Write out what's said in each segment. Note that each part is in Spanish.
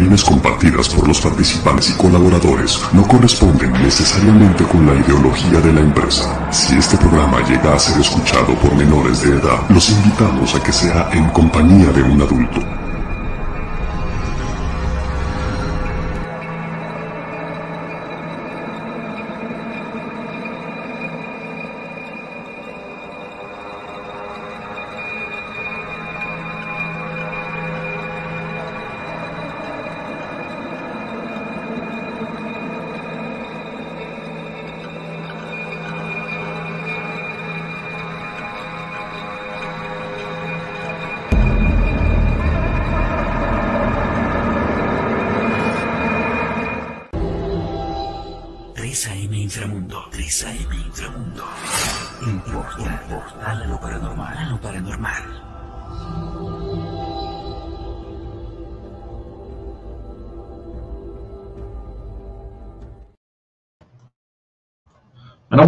Opiniones compartidas por los participantes y colaboradores no corresponden necesariamente con la ideología de la empresa. Si este programa llega a ser escuchado por menores de edad, los invitamos a que sea en compañía de un adulto.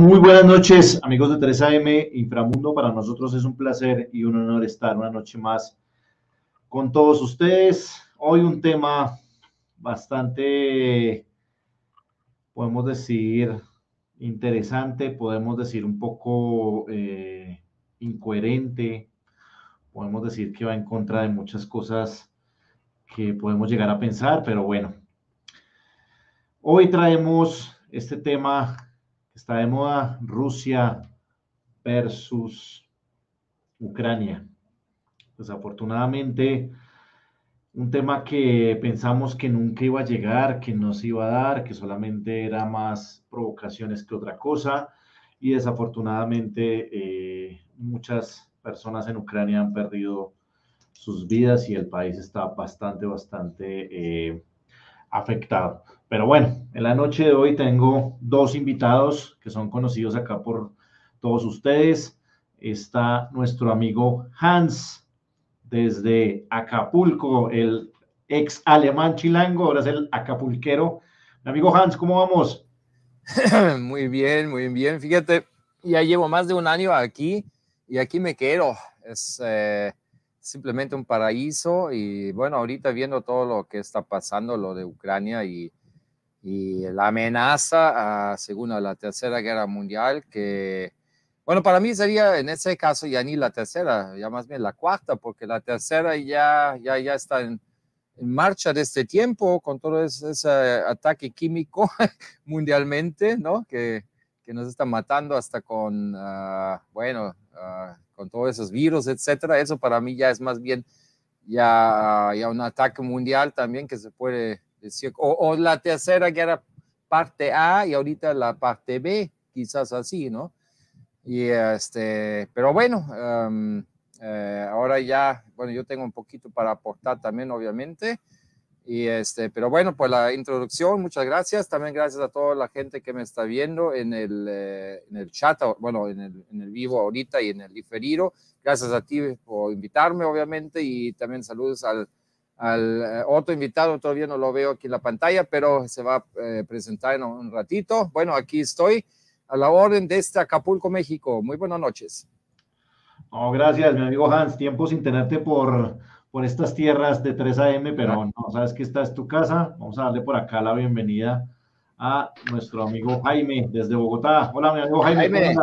Muy buenas noches, amigos de 3AM Inframundo. Para nosotros es un placer y un honor estar una noche más con todos ustedes. Hoy un tema bastante, podemos decir, interesante, podemos decir un poco eh, incoherente, podemos decir que va en contra de muchas cosas que podemos llegar a pensar, pero bueno. Hoy traemos este tema Está de moda Rusia versus Ucrania. Desafortunadamente, un tema que pensamos que nunca iba a llegar, que no se iba a dar, que solamente era más provocaciones que otra cosa. Y desafortunadamente eh, muchas personas en Ucrania han perdido sus vidas y el país está bastante, bastante eh, afectado. Pero bueno, en la noche de hoy tengo dos invitados que son conocidos acá por todos ustedes. Está nuestro amigo Hans desde Acapulco, el ex alemán chilango, ahora es el acapulquero. Mi amigo Hans, ¿cómo vamos? Muy bien, muy bien. Fíjate, ya llevo más de un año aquí y aquí me quedo. Es eh, simplemente un paraíso y bueno, ahorita viendo todo lo que está pasando, lo de Ucrania y y la amenaza, según la Tercera Guerra Mundial, que, bueno, para mí sería en ese caso ya ni la tercera, ya más bien la cuarta, porque la tercera ya, ya, ya está en, en marcha de este tiempo con todo ese, ataque químico mundialmente, ¿no? Que, que, nos está matando hasta con, ah, bueno, ah, con todos esos virus, etcétera. Eso para mí ya es más bien ya, ya un ataque mundial también que se puede o, la tercera que era parte A y ahorita la parte B, quizás así, ¿no? Y este, pero bueno, em, eh, ahora ya, bueno, yo tengo un poquito para aportar también, obviamente. Y este, pero bueno, pues la introducción, muchas gracias. También gracias a toda la gente que me está viendo en el, eh, en el chat, bueno, en el, en el, vivo ahorita y en el diferido. Gracias a ti por invitarme, obviamente, y también saludos al, al eh, otro invitado, todavía no lo veo aquí en la pantalla, pero se va a eh, presentar en un ratito. Bueno, aquí estoy a la orden de este Acapulco, México. Muy buenas noches. No, gracias, mi amigo Hans. Tiempo sin tenerte por, por estas tierras de 3 AM, pero no, sabes que esta es tu casa. Vamos a darle por acá la bienvenida a nuestro amigo Jaime desde Bogotá. Hola, mi amigo Jaime.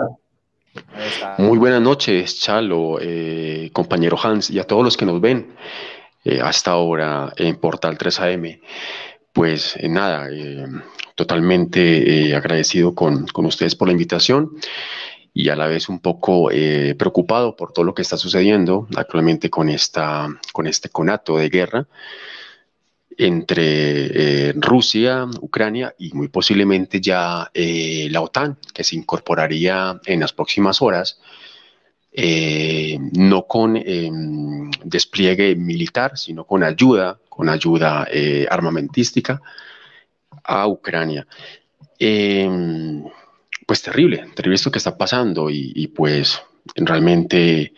Muy buenas noches, Chalo, eh, compañero Hans, y a todos los que nos ven eh, hasta ahora en Portal 3AM. Pues eh, nada, eh, totalmente agradecido con, con, ustedes por la invitación y a la vez un poco preocupado por todo lo que está sucediendo actualmente con, esta, con este conato de guerra entre Rusia, Ucrania y muy posiblemente ya la OTAN, que se incorporaría en las próximas horas eh, no con em, despliegue militar, sino con ayuda, con ayuda eh, armamentística a Ucrania. Em, pues terrible, terrible esto que está pasando y, pues realmente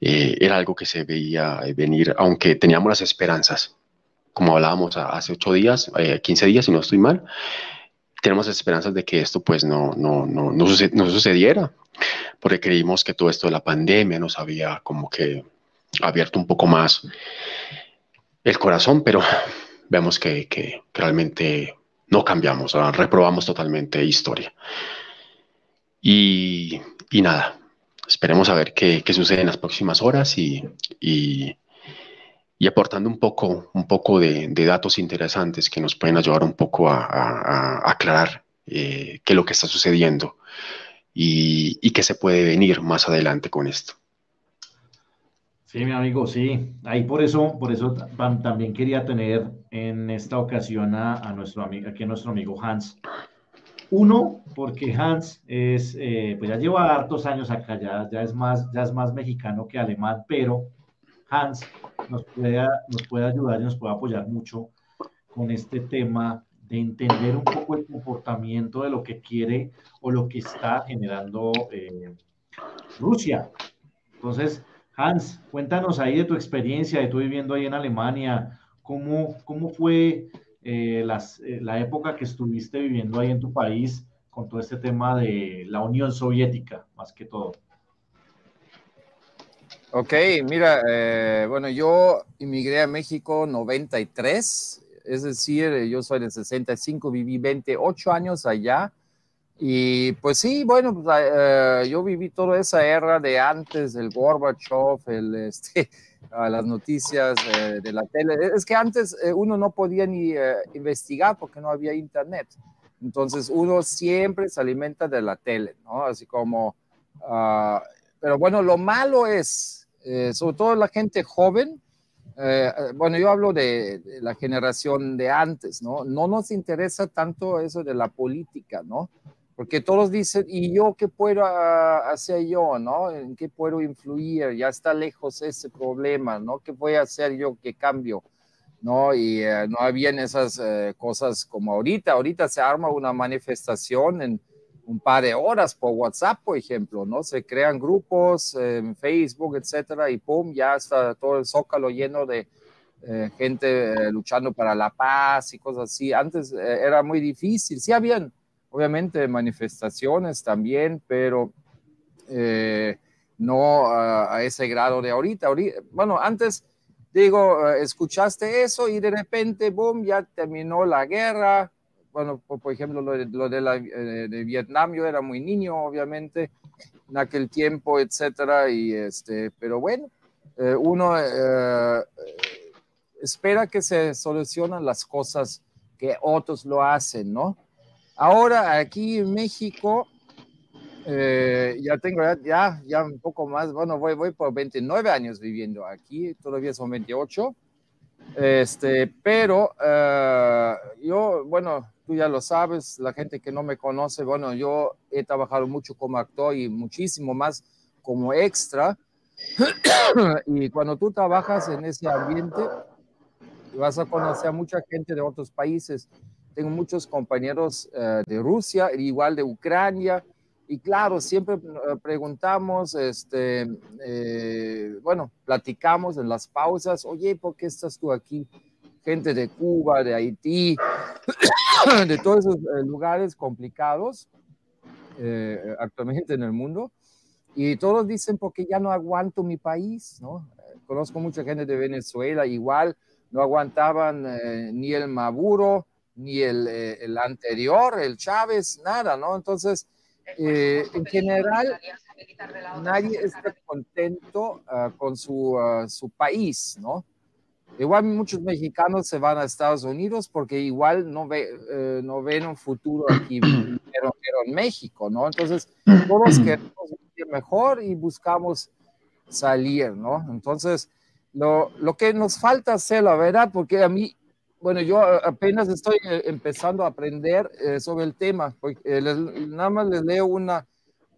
eh, era algo que se veía venir, aunque teníamos las esperanzas, como hablábamos hace ocho días, 15 días, si no estoy mal, tenemos esperanzas de que esto pues no, no, no, no, sucediera, porque creímos que todo esto de la pandemia nos había como que abierto un poco más el corazón, pero vemos que, que, realmente no cambiamos, reprobamos totalmente historia. Y, y, nada, esperemos a ver qué, qué, sucede en las próximas horas y, y, y aportando un poco, un poco de, datos interesantes que nos pueden ayudar un poco a, aclarar eh, qué es lo que está sucediendo y, y qué se puede venir más adelante con esto. Sí, mi amigo, sí. Ahí por eso, por eso también quería tener en esta ocasión a, nuestro amigo, aquí nuestro amigo Hans. Uno, porque Hans es, eh, pues ya lleva hartos años acá, ya, ya, es más, ya es más mexicano que alemán, pero Hans nos puede, nos puede ayudar y nos puede apoyar mucho con este tema de entender un poco el comportamiento de lo que quiere o lo que está generando eh, Rusia. Entonces, Hans, cuéntanos ahí de tu experiencia, de tu viviendo ahí en Alemania, cómo, cómo fue eh, eh, la época que estuviste viviendo ahí en tu país con todo este tema de la Unión Soviética, más que todo. Ok, mira, eh, bueno, yo inmigré a México 93, es decir, yo soy del 65, viví 28 años allá y pues sí, bueno, pues, uh, yo viví toda esa era de antes del Gorbachev, el, este, las noticias de la tele. Es que antes eh, uno no podía ni investigar porque no había internet. Entonces uno siempre se alimenta de la tele, ¿no? Así como, ah, pero bueno, lo malo es, eh, sobre todo la gente joven, eh, bueno, yo hablo de, de, la generación de antes, ¿no? No nos interesa tanto eso de la política, ¿no? Porque todos dicen, ¿y yo qué puedo hacer yo, no? ¿En qué puedo influir? Ya está lejos ese problema, ¿no? ¿Qué voy a hacer yo? ¿Qué cambio? ¿No? Y eh, no habían esas eh, cosas como ahorita. Ahorita se arma una manifestación en un par de horas por WhatsApp, por ejemplo, ¿no? Se crean grupos en Facebook, etcétera, y pum, ya está todo el zócalo lleno de eh, gente eh, luchando para la paz y cosas así. Antes eh, era muy difícil. Sí habían obviamente manifestaciones también, pero eh, no a, ese grado de ahorita. ahorita. Bueno, antes digo, escuchaste eso y de repente, boom, ya terminó la guerra. Bueno, por, por ejemplo, lo, de, lo de, la, eh, de, Vietnam, yo era muy niño, obviamente, en aquel tiempo, etcétera, y este, pero bueno, eh, uno espera que se solucionen las cosas que otros lo hacen, ¿no? Ahora aquí en México, eh, ya tengo ya, ya un poco más, bueno, voy, voy por 29 años viviendo aquí, todavía son 28, este, pero uh, yo, bueno, tú ya lo sabes, la gente que no me conoce, bueno, yo he trabajado mucho como actor y muchísimo más como extra, y cuando tú trabajas en ese ambiente, vas a conocer a mucha gente de otros países, tengo muchos compañeros uh, de Rusia, igual de Ucrania, y claro, siempre uh, preguntamos, este, eh, bueno, platicamos en las pausas, oye, ¿por qué estás tú aquí? Gente de Cuba, de Haití, de todos esos eh, lugares complicados eh, actualmente en el mundo. Y todos dicen, porque ya no aguanto mi país, ¿no? Conozco mucha gente de Venezuela, igual no aguantaban eh, ni el Maduro, ni el, eh, el, anterior, el Chávez, nada, ¿no? Entonces, eh, en general, nadie está contento uh, con su, uh, su, país, ¿no? Igual muchos mexicanos se van a Estados Unidos porque igual no, ve, uh, no ven un futuro aquí, pero, pero, en México, ¿no? Entonces, todos queremos vivir mejor y buscamos salir, ¿no? Entonces, lo, lo que nos falta hacer, la verdad, porque a mí bueno, yo apenas estoy eh, empezando a aprender eh, sobre el tema, porque eh, les, nada más les leo una,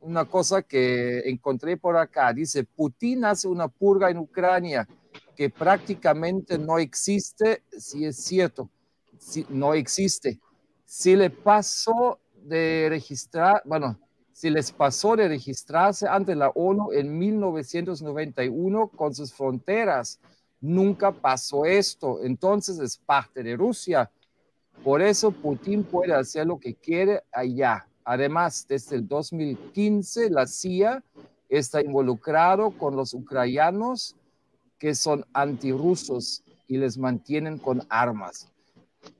una cosa que encontré por acá. Dice, Putin hace una purga en Ucrania que prácticamente no existe, si es cierto, si, no existe. Si le pasó de registrar, bueno, si les pasó de registrarse ante la ONU en 1991 con sus fronteras, Nunca pasó esto. Entonces es parte de Rusia. Por eso Putin puede hacer lo que quiere allá. Además, desde el 2015, la CIA está involucrado con los ucranianos que son antirrusos. y les mantienen con armas.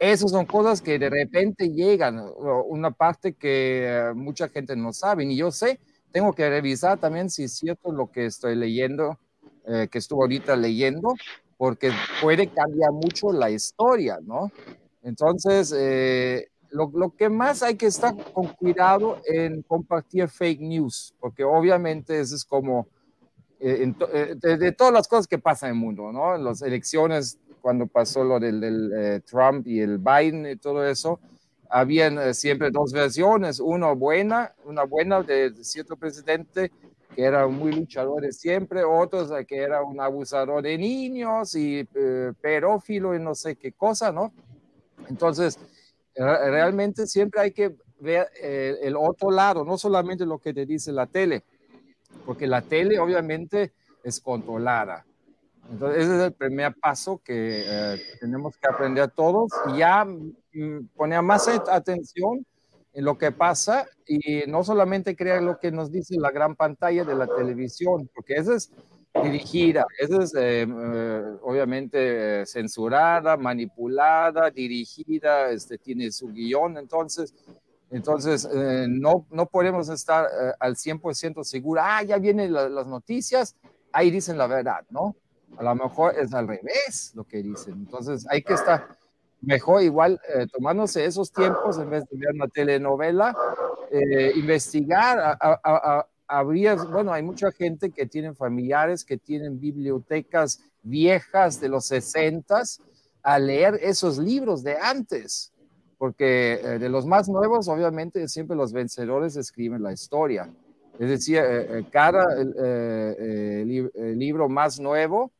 Esas son cosas que de repente llegan, una parte que eh, mucha gente no sabe, y yo sé, tengo que revisar también si es cierto lo que estoy leyendo, eh, que estuve ahorita leyendo, porque puede cambiar mucho la historia, ¿no? Entonces, eh, lo, lo, que más hay que estar con cuidado en compartir fake news, porque obviamente eso es como eh, de, todas las cosas que pasan en el mundo, ¿no? En las elecciones, cuando pasó lo del, del Trump y el Biden y todo eso, habían eh, siempre dos versiones, una buena, una buena de cierto presidente que era muy luchador de siempre, otros eh, que era un abusador de niños y eh, pedófilo y no sé qué cosa, ¿no? Entonces, realmente siempre hay que ver el otro lado, no solamente lo que te dice la tele, porque la tele obviamente es controlada. Entonces, ese es el primer paso que tenemos que aprender todos y ya poner más atención en lo que pasa y no solamente crear lo que nos dice la gran pantalla de la televisión, porque esa es dirigida, esa es eh, eh, obviamente eh, censurada, manipulada, dirigida, este, tiene su guion, entonces, entonces no, no podemos estar al 100% seguros, ah, ya vienen las noticias, ahí dicen la verdad, ¿no? A lo mejor es al revés lo que dicen, entonces hay que estar mejor igual eh, tomándose esos tiempos en vez de ver una telenovela, eh, investigar, habría, bueno, hay mucha gente que tienen familiares que tienen bibliotecas viejas de los 60 a leer esos libros de antes, porque eh, de los más nuevos, obviamente, siempre los vencedores escriben la historia. Es decir, cada libro más nuevo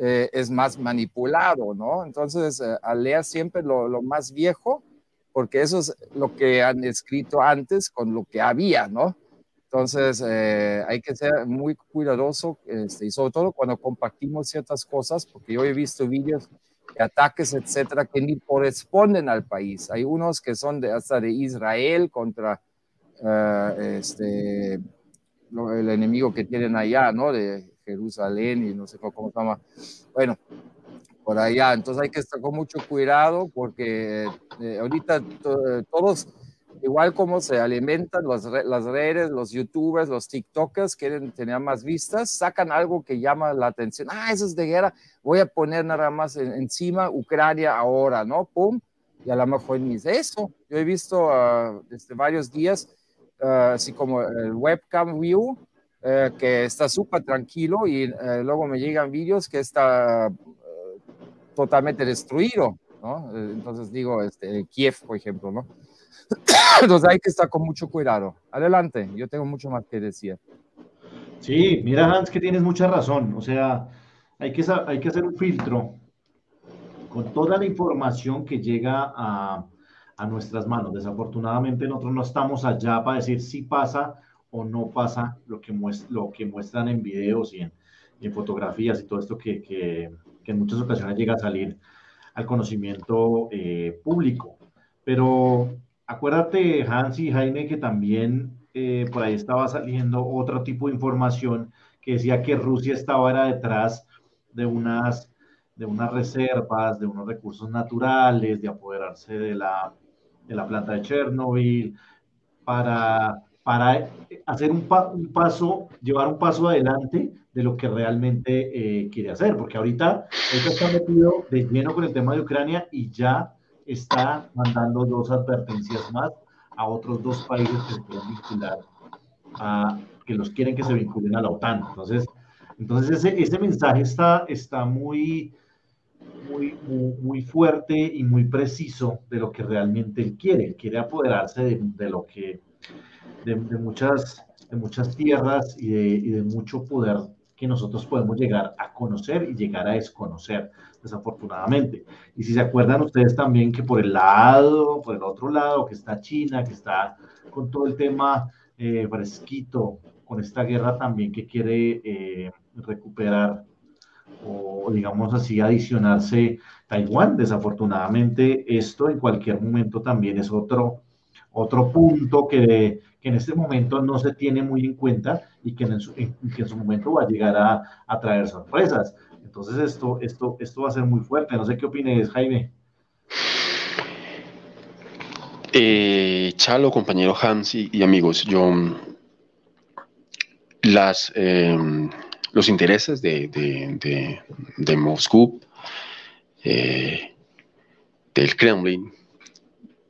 eh, es más manipulado, ¿no? Entonces, eh, siempre lo, más viejo, porque eso es lo que han escrito antes con lo que había, ¿no? Entonces, eh, hay que ser muy cuidadoso, este, y sobre todo cuando compartimos ciertas cosas, porque yo he visto vídeos de ataques, etcétera, que ni corresponden al país. Hay unos que son de, hasta de Israel contra este, el enemigo que tienen allá, ¿no? De Jerusalén y no sé cómo se llama. Bueno, por allá. Entonces hay que estar con mucho cuidado porque eh, ahorita todos, igual como se alimentan las, las redes, los youtubers, los tiktokers, quieren tener más vistas, sacan algo que llama la atención. Ah, eso es de guerra. Voy a poner nada más encima Ucrania ahora, ¿no? Pum. Y a lo mejor ni es eso. Yo he visto uh, desde varios días, uh, así como el webcam view, eh, que está súper tranquilo y eh, luego me llegan vídeos que está eh, totalmente destruido, ¿no? Entonces digo, este, Kiev, por ejemplo, ¿no? Entonces hay que estar con mucho cuidado. Adelante, yo tengo mucho más que decir. Sí, mira Hans que tienes mucha razón, o sea, hay que, hay que hacer un filtro con toda la información que llega a, a nuestras manos. Desafortunadamente nosotros no estamos allá para decir si pasa o no pasa lo que, lo que muestran en videos y en, fotografías y todo esto que, que, en muchas ocasiones llega a salir al conocimiento eh, público. Pero acuérdate, Hans y Jaime, que también eh, por ahí estaba saliendo otro tipo de información que decía que Rusia estaba detrás de unas, de unas reservas, de unos recursos naturales, de apoderarse de la, de la planta de Chernobyl, para para hacer un, paso, llevar un paso adelante de lo que realmente eh, quiere hacer, porque ahorita, está metido de lleno con el tema de Ucrania y ya está mandando dos advertencias más a otros dos países que se quieren vincular, a, que los quieren que se vinculen a la OTAN. Entonces, entonces ese, ese mensaje está, está muy, muy, muy, fuerte y muy preciso de lo que realmente él quiere. Él quiere apoderarse de, de lo que de, muchas, de muchas tierras y de, mucho poder que nosotros podemos llegar a conocer y llegar a desconocer, desafortunadamente. Y si se acuerdan ustedes también que por el lado, por el otro lado, que está China, que está con todo el tema eh, fresquito, con esta guerra también que quiere eh, recuperar o digamos así adicionarse Taiwán. Desafortunadamente esto en cualquier momento también es otro otro punto que, que, en este momento no se tiene muy en cuenta y que en su, que en su momento va a llegar a, a, traer sorpresas. Entonces esto, esto, esto va a ser muy fuerte. No sé qué opines, Jaime. Eh, Chalo, compañero Hans y, amigos, yo las, em, los intereses de, de, de, Moscú, eh, del Kremlin,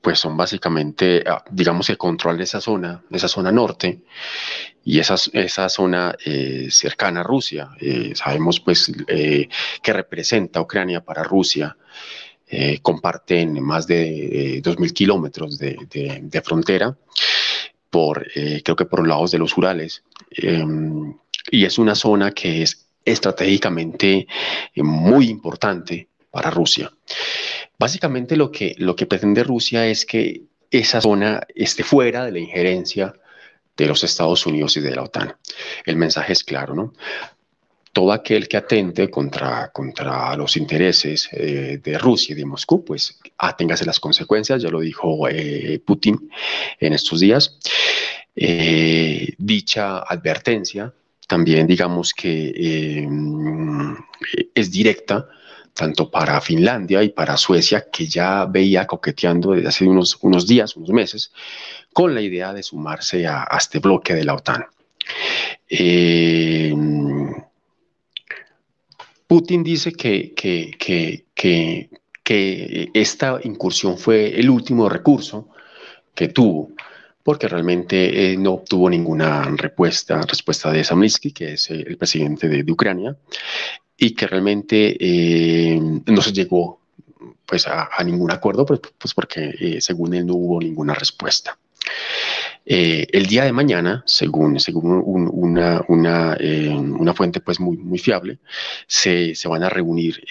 pues son básicamente, ah, digamos que control de esa zona, de esa zona norte y esa, esa zona eh, cercana a Rusia. Eh, sabemos pues que representa Ucrania para Rusia. comparten más de 2.000 kilómetros de, de, frontera por, creo que por los lados de los Urales. Em, y es una zona que es estratégicamente muy importante para Rusia. Básicamente lo que, lo que pretende Rusia es que esa zona esté fuera de la injerencia de los Estados Unidos y de la OTAN. El mensaje es claro, ¿no? Todo aquel que atente contra, contra los intereses eh, de Rusia y de Moscú, pues aténgase las consecuencias, ya lo dijo eh, Putin en estos días. Eh, dicha advertencia también digamos que es directa tanto para Finlandia y para Suecia, que ya veía coqueteando desde hace unos, unos días, unos meses, con la idea de sumarse a, este bloque de la OTAN. Eh, Putin dice que, que, que, que, esta incursión fue el último recurso que tuvo, porque realmente eh, no obtuvo ninguna respuesta, respuesta de Samlitsky, que es el presidente de, de Ucrania, y que realmente eh, no se llegó pues a, ningún acuerdo, pues, pues porque eh, según él no hubo ninguna respuesta. Eh, el día de mañana, según, según una, una, una, fuente pues muy, muy fiable, se, se van a reunir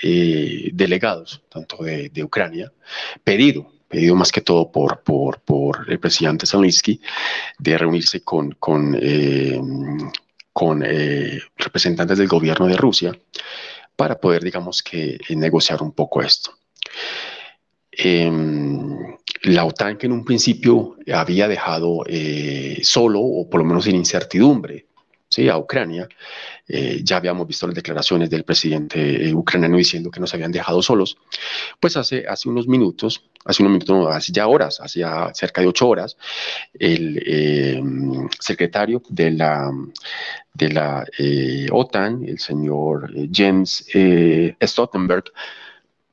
delegados, tanto de, de, Ucrania, pedido, pedido más que todo por, por, por el presidente Zelensky, de reunirse con, con con eh, representantes del gobierno de Rusia para poder, digamos que, negociar un poco esto. Em, la OTAN que en un principio había dejado eh, solo o por lo menos en incertidumbre ¿sí? a Ucrania, eh, ya habíamos visto las declaraciones del presidente ucraniano diciendo que nos habían dejado solos, pues hace, hace unos minutos, hace unos minutos, no, hace ya horas, hacía cerca de ocho horas, el em, secretario de la, de la eh, OTAN, el señor eh, eh, Stoltenberg,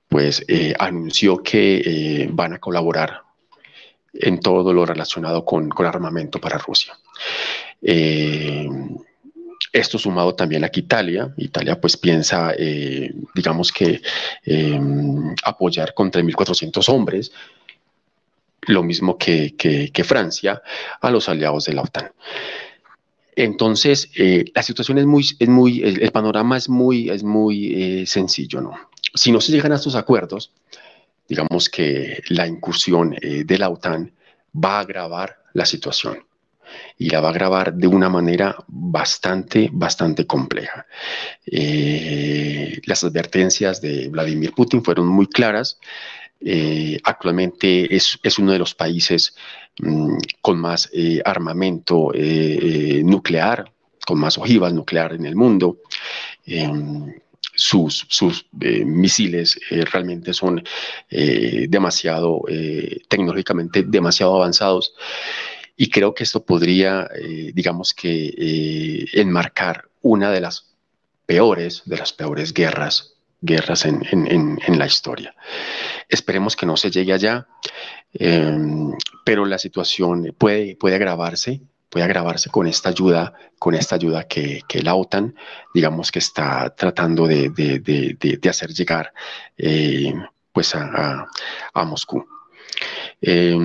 pues anunció que van a colaborar en todo lo relacionado con, con armamento para Rusia. Esto sumado también a que Italia, Italia pues piensa, digamos que apoyar con 3.400 hombres, lo mismo que, Francia, a los aliados de la OTAN. Entonces, eh, la situación es muy, es muy, el, panorama es muy, es muy eh, sencillo, ¿no? Si no se llegan a estos acuerdos, digamos que la incursión eh, de la OTAN va a agravar la situación y la va a agravar de una manera bastante, bastante compleja. las advertencias de Vladimir Putin fueron muy claras. actualmente es, es, uno de los países Mm, con más eh, armamento eh, eh, nuclear, con más ojivas nuclear en el mundo. Sus, sus misiles realmente son demasiado, tecnológicamente demasiado avanzados. Y creo que esto podría, digamos que, enmarcar una de las peores, de las peores guerras, guerras en, en, en la historia. Esperemos que no se llegue allá. Em, pero la situación puede, puede agravarse, puede agravarse con esta ayuda, con esta ayuda que, que la OTAN, digamos que está tratando de, de, de, de hacer llegar eh, pues a, a, Moscú. Eh,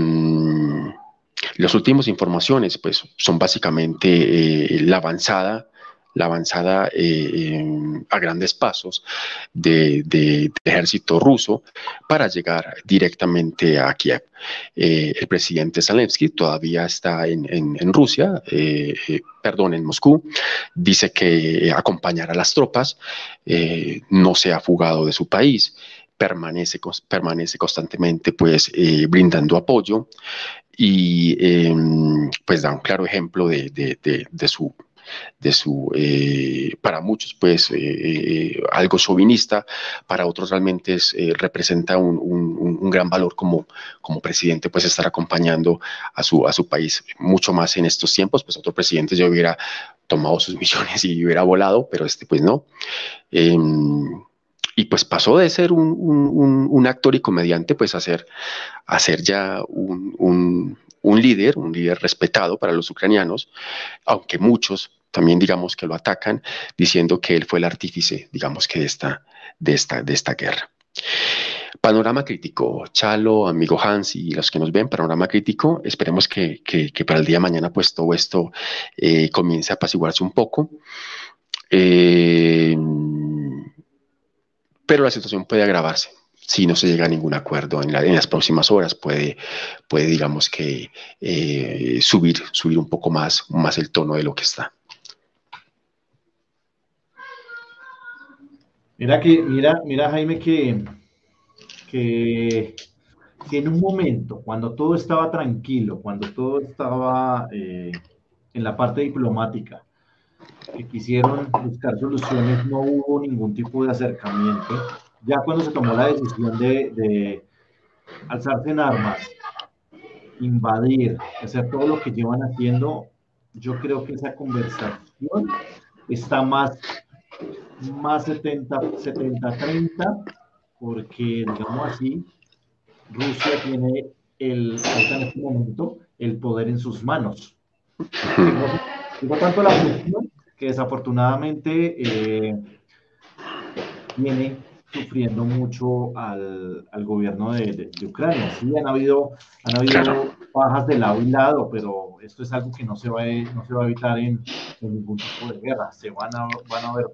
las últimas informaciones pues, son básicamente eh, la avanzada la avanzada eh, a grandes pasos del de, ejército ruso para llegar directamente a Kiev. Eh, el presidente Zelensky todavía está en, en, Rusia, perdón, en Moscú, dice que acompañará a las tropas, no se ha fugado de su país, permanece, permanece constantemente pues brindando apoyo y em, pues da un claro ejemplo de, de su de su, eh, para muchos, pues, eh, eh, algo sovinista, para otros realmente es, representa un, un, gran valor como, como presidente, pues, estar acompañando a su, a su país, mucho más en estos tiempos, pues, otro presidente ya hubiera tomado sus misiones y hubiera volado, pero este, pues, no. Y pues pasó de ser un, un, actor y comediante, pues a ser, a ser ya un, líder, un líder respetado para los ucranianos, aunque muchos también digamos que lo atacan diciendo que él fue el artífice, digamos que de esta, de esta, de esta guerra. Panorama crítico, Chalo, amigo Hans y los que nos ven, panorama crítico, esperemos que, para el día de mañana pues todo esto eh, comience a apaciguarse un poco. Eh, pero la situación puede agravarse si no se llega a ningún acuerdo en, las próximas horas, puede, puede digamos que eh, subir, subir un poco más, más el tono de lo que está. Mira que, mira, mira Jaime que, que, en un momento, cuando todo estaba tranquilo, cuando todo estaba eh, en la parte diplomática, que quisieron buscar soluciones, no hubo ningún tipo de acercamiento. Ya cuando se tomó la decisión de, de alzarse en armas, invadir, hacer todo lo que llevan haciendo, yo creo que esa conversación está más más 70-30, porque, digamos así, Rusia tiene el, en este momento el poder en sus manos. Digo, tanto la cuestión que desafortunadamente eh, viene sufriendo mucho al, al gobierno de, de, Ucrania. Sí, han habido, han habido bajas de lado y lado, pero esto es algo que no se va, no se va a evitar en, en ningún tipo de guerra. Se van a, van a ver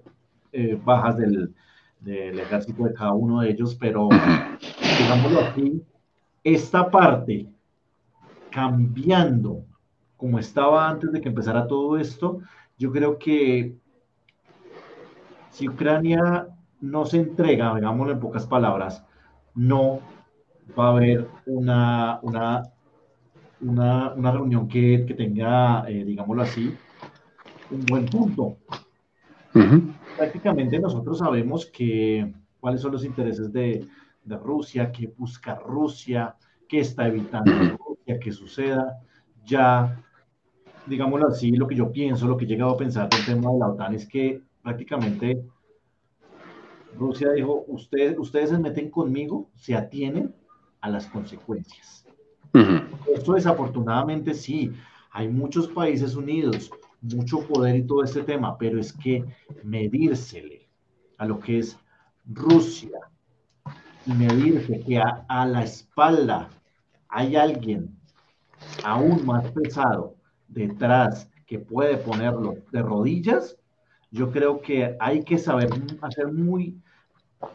eh, bajas del, del, ejército de cada uno de ellos, pero digámoslo así, esta parte cambiando como estaba antes de que empezara todo esto, yo creo que si Ucrania no se entrega, digámoslo en pocas palabras, no va a haber una, una, una, una reunión que, que tenga, eh, digámoslo así, un buen punto. Prácticamente nosotros sabemos que cuáles son los intereses de, de Rusia, qué busca Rusia, qué está evitando Rusia que suceda. Ya, digámoslo así, lo que yo pienso, lo que he llegado a pensar del tema de la OTAN es que prácticamente Rusia dijo, ustedes, ustedes se meten conmigo, se atienen a las consecuencias. Esto desafortunadamente sí, hay muchos países unidos, mucho poder y todo este tema, pero es que medírsele a lo que es Rusia y medirse que a, la espalda hay alguien aún más pesado detrás que puede ponerlo de rodillas, yo creo que hay que saber hacer muy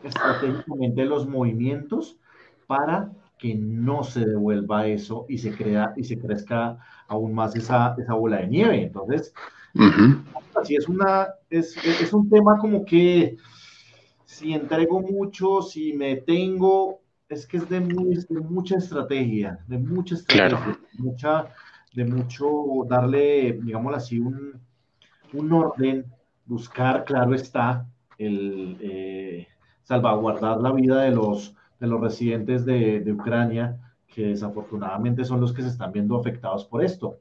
estratégicamente los movimientos para que no se devuelva eso y se crea y se crezca aún más esa, esa bola de nieve. Entonces, así es una, es, es, un tema como que si entrego mucho, si me tengo, es que es de, mucha estrategia, de mucha estrategia, mucha, de mucho darle, digámoslo así, un, un orden, buscar, claro está, el eh, salvaguardar la vida de los, de los residentes de, de Ucrania, que desafortunadamente son los que se están viendo afectados por esto,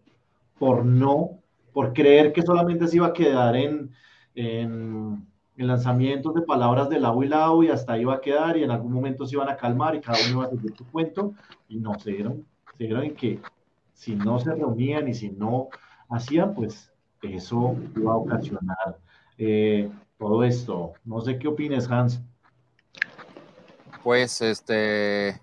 por no, por creer que solamente se iba a quedar en, en, lanzamientos de palabras de lado y lado y hasta ahí iba a quedar y en algún momento se iban a calmar y cada uno iba a seguir su cuento y no, se dieron, se dieron en que si no se reunían y si no hacían, pues eso iba a ocasionar eh, todo esto. No sé qué opines, Hans. Pues este,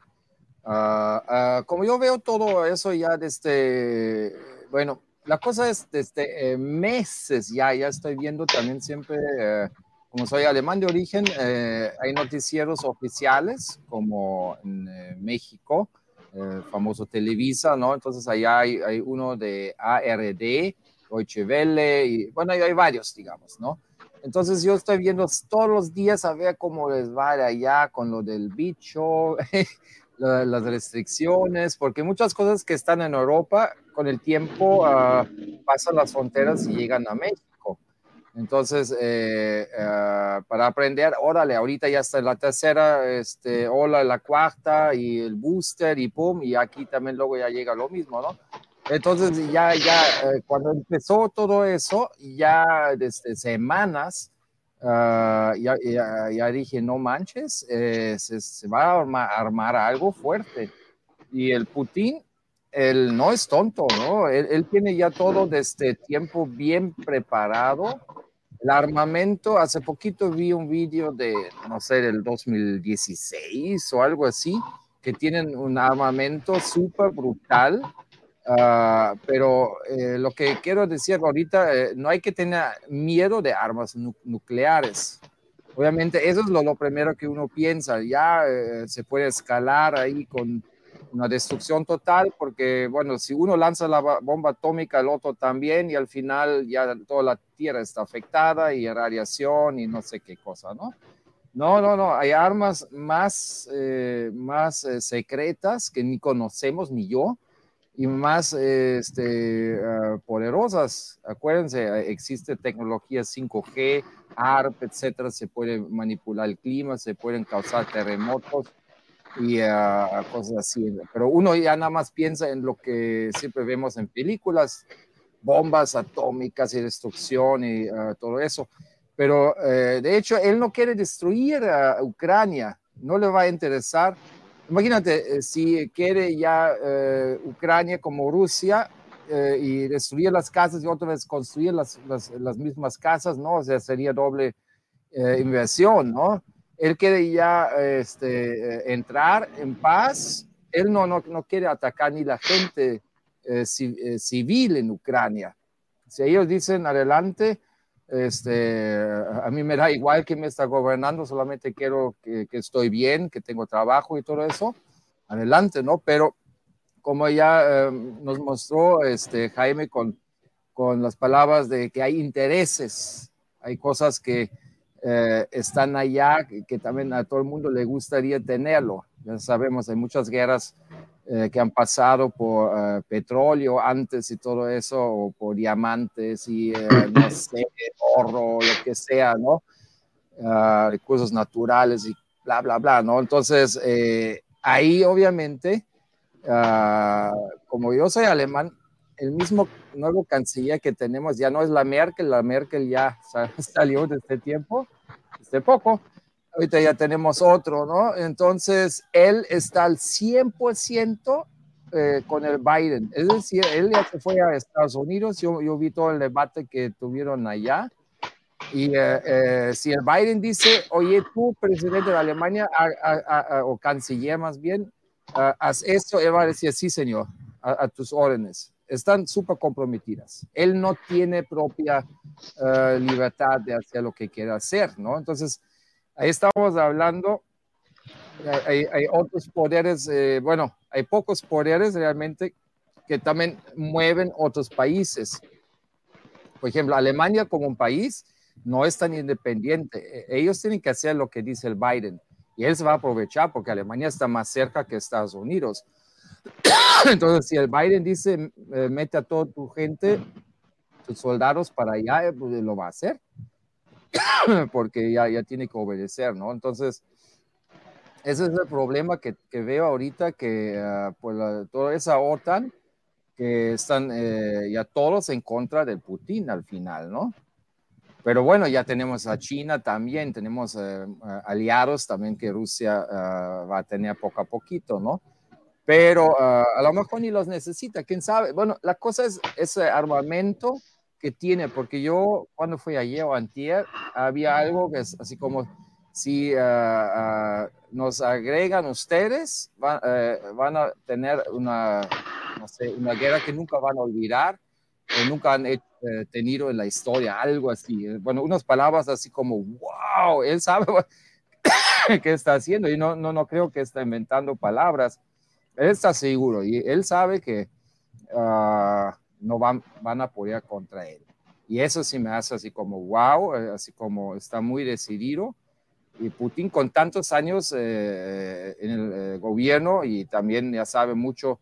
ah, como yo veo todo eso ya desde, bueno, la cosa es desde eh, meses ya, ya estoy viendo también siempre, eh, como soy alemán de origen, eh, hay noticieros oficiales como en México, el famoso Televisa, ¿no? Entonces allá hay, hay, uno de ARD, Deutsche Welle, y bueno, hay, hay varios, digamos, ¿no? Entonces yo estoy viendo todos los días a ver cómo les va de allá con lo del bicho, las restricciones, porque muchas cosas que están en Europa con el tiempo ah, pasan las fronteras y llegan a México. Entonces, eh, ah, para aprender, órale, ahorita ya está la tercera, este, hola, la cuarta y el booster y pum, y aquí también luego ya llega lo mismo, ¿no? Entonces, ya, ya, eh, cuando empezó todo eso, ya desde semanas, Ah, ya, ya, dije, no manches, eh, se, va a armar, algo fuerte. Y el Putin, él no es tonto, ¿no? Él, tiene ya todo desde tiempo bien preparado. El armamento, hace poquito vi un vídeo de, no sé, del 2016 o algo así, que tienen un armamento súper brutal Ah, pero eh, lo que quiero decir ahorita, eh, no hay que tener miedo de armas nucleares. Obviamente, eso es lo, primero que uno piensa. Ya eh, se puede escalar ahí con una destrucción total, porque, bueno, si uno lanza la bomba atómica, el otro también, y al final ya toda la Tierra está afectada y radiación y no sé qué cosa, ¿no? No, no, no, hay armas más, más secretas que ni conocemos, ni yo, y más este, ah, poderosas. Acuérdense, existe tecnología 5G, ARP, etcétera, se puede manipular el clima, se pueden causar terremotos y ah, cosas así. Pero uno ya nada más piensa en lo que siempre vemos en películas, bombas atómicas y destrucción y ah, todo eso. Pero eh, de hecho, él no quiere destruir a Ucrania, no le va a interesar Imagínate, eh, si quiere ya eh, Ucrania como Rusia y destruir las casas y otra vez construir las, las, mismas casas, ¿no? O sea, sería doble inversión, ¿no? Él quiere ya este, entrar en paz, él no, no, no, quiere atacar ni la gente civil en Ucrania. Si ellos dicen adelante, este, a mí me da igual que me está gobernando, solamente quiero que, estoy bien, que tengo trabajo y todo eso. Adelante, ¿no? Pero como ya nos mostró este, Jaime con, con las palabras de que hay intereses, hay cosas que eh, están allá, que, también a todo el mundo le gustaría tenerlo. Ya sabemos, hay muchas guerras eh, que han pasado por eh, petróleo antes y todo eso, o por diamantes y no sé, oro, lo que sea, ¿no? Ah, recursos naturales y bla, bla, bla, ¿no? Entonces, ahí obviamente, ah, como yo soy alemán, el mismo nuevo canciller que tenemos ya no es la Merkel, la Merkel ya salió de este tiempo, este poco, ahorita ya tenemos otro, ¿no? Entonces, él está al 100% eh, con el Biden. Es decir, él ya se fue a Estados Unidos, yo, yo vi todo el debate que tuvieron allá. Y eh, eh, si el Biden dice, oye, tú, presidente de Alemania, o canciller más bien, haz esto, él va a decir, sí, señor, a, tus órdenes. Están súper comprometidas. Él no tiene propia libertad de hacer lo que quiera hacer, ¿no? Entonces, Ahí estamos hablando, hay, otros poderes, eh, bueno, hay pocos poderes realmente que también mueven otros países. Por ejemplo, Alemania como un país no es tan independiente. E, ellos tienen que hacer lo que dice el Biden y él se va a aprovechar porque Alemania está más cerca que Estados Unidos. Entonces, si el Biden dice, eh, mete a toda tu gente, tus soldados para allá, pues lo va a hacer. porque ya, ya tiene que obedecer, ¿no? Entonces, ese es el problema que, que veo ahorita, que uh, pues toda esa OTAN, que están eh, ya todos en contra del Putin al final, ¿no? Pero bueno, ya tenemos a China también, tenemos eh, aliados también que Rusia uh, va a tener poco a poquito, ¿no? Pero uh, a lo mejor ni los necesita, quién sabe. Bueno, la cosa es ese armamento que tiene, porque yo cuando fui ayer o antier, había algo que es así como, si ah, ah, nos agregan ustedes, eh, van a tener una, no sé, una guerra que nunca van a olvidar o nunca han eh, tenido en la historia, algo así. Bueno, unas palabras así como, wow, él sabe qué está haciendo y no, no, no creo que está inventando palabras. Él está seguro y él sabe que... Uh, no van, van a apoyar contra él. Y eso sí me hace así como, wow, eh, así como está muy decidido. Y Putin con tantos años en el gobierno y también ya sabe mucho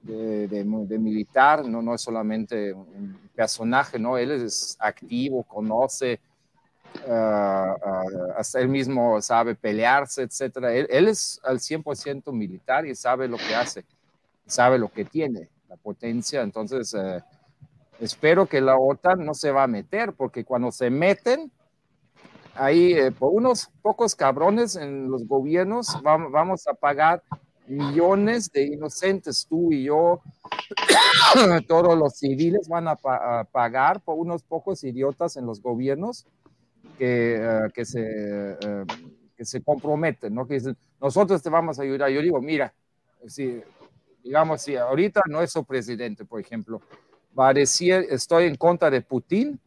de, militar, no, no es solamente un personaje, ¿no? Él es activo, conoce, uh, hasta él mismo sabe pelearse, etcétera. Él, es al 100% militar y sabe lo que hace, sabe lo que tiene, la potencia. Entonces, eh, espero que la OTAN no se va a meter, porque cuando se meten, ahí eh, por unos pocos cabrones en los gobiernos vamos a pagar millones de inocentes, tú y yo, todos los civiles van a, pagar por unos pocos idiotas en los gobiernos que, eh, que, se, eh, que se comprometen, ¿no? Que dicen, nosotros te vamos a ayudar. Yo digo, mira, si, digamos, si ahorita nuestro presidente, por ejemplo, va a decir, estoy en contra de Putin,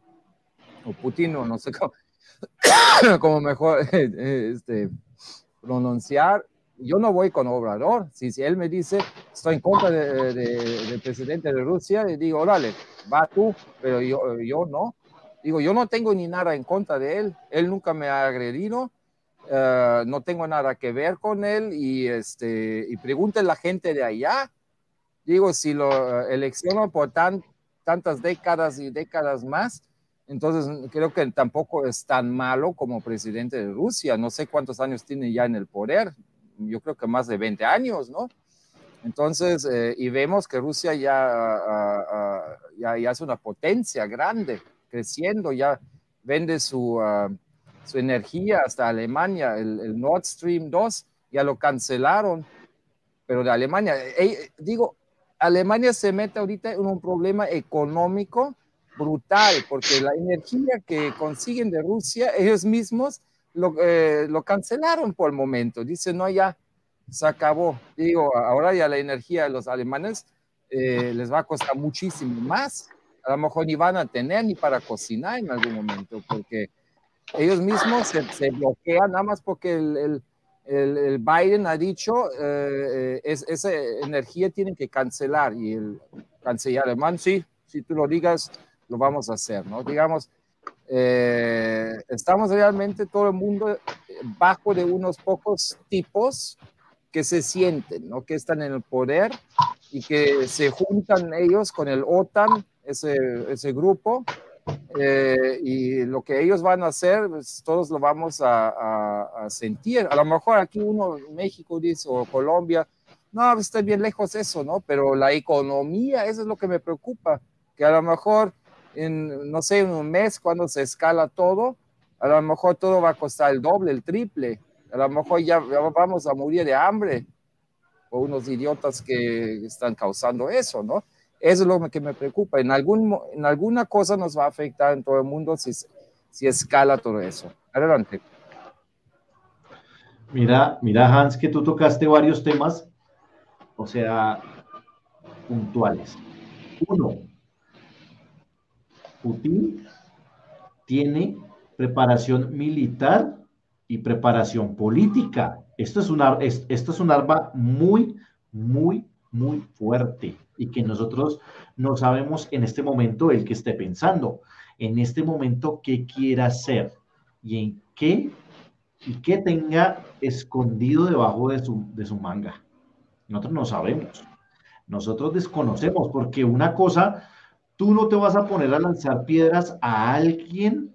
o Putin, no sé cómo, como mejor este, pronunciar, yo no voy con Obrador. Si, si él me dice, estoy en contra del de, presidente de Rusia, y digo, órale, va tú, pero yo, yo no. Digo, yo no tengo ni nada en contra de él. Él nunca me ha agredido. Eh, no tengo nada que ver con él y, este, y pregunte a la gente de allá. Digo, si lo eh, elecciono por tan, tantas décadas y décadas más, entonces creo que tampoco es tan malo como presidente de Rusia. No sé cuántos años tiene ya en el poder, yo creo que más de 20 años, ¿no? Entonces, eh, y vemos que Rusia ya, ah, ah, ya, ya, es una potencia grande, creciendo, ya vende su, ah, su energía hasta Alemania, el, Nord Stream 2, ya lo cancelaron, pero de Alemania, digo, Alemania se mete ahorita en un problema económico brutal, porque la energía que consiguen de Rusia, ellos mismos lo, eh, lo cancelaron por el momento. Dice, no, ya se acabó. Digo, ahora ya la energía de los alemanes eh, les va a costar muchísimo más. A lo mejor ni van a tener ni para cocinar en algún momento, porque ellos mismos se, bloquean nada más porque el, el, el, Biden ha dicho eh, es, esa energía tienen que cancelar y el canciller alemán, sí, si tú lo digas, lo vamos a hacer, ¿no? Digamos, eh, estamos realmente todo el mundo bajo de unos pocos tipos que se sienten, ¿no? que están en el poder y que se juntan ellos con el OTAN, ese, ese grupo, eh, y lo que ellos van a hacer, pues, todos lo vamos a, sentir. A lo mejor aquí uno, México dice, o Colombia, no, pues, está bien lejos eso, ¿no? Pero la economía, eso es lo que me preocupa, que a lo mejor no sé, en un mes cuando se escala todo, a lo mejor todo va a costar el doble, el triple. A lo mejor ya, vamos a morir de hambre por unos idiotas que están causando eso, ¿no? Eso es lo que me preocupa. En, algún, en alguna cosa nos va a afectar en todo el mundo si, si escala todo eso. Adelante. Mira, mira, Hans, que tú tocaste varios temas, o sea, puntuales. Uno, Putin tiene preparación militar y preparación política. Esto es, una, esto es un arma muy, muy, muy fuerte y que nosotros no sabemos en este momento el que esté pensando, en este momento qué quiera hacer y en qué y qué tenga escondido debajo de su, de su manga. Nosotros no sabemos. Nosotros desconocemos porque una cosa Tú no te vas a poner a lanzar piedras a alguien,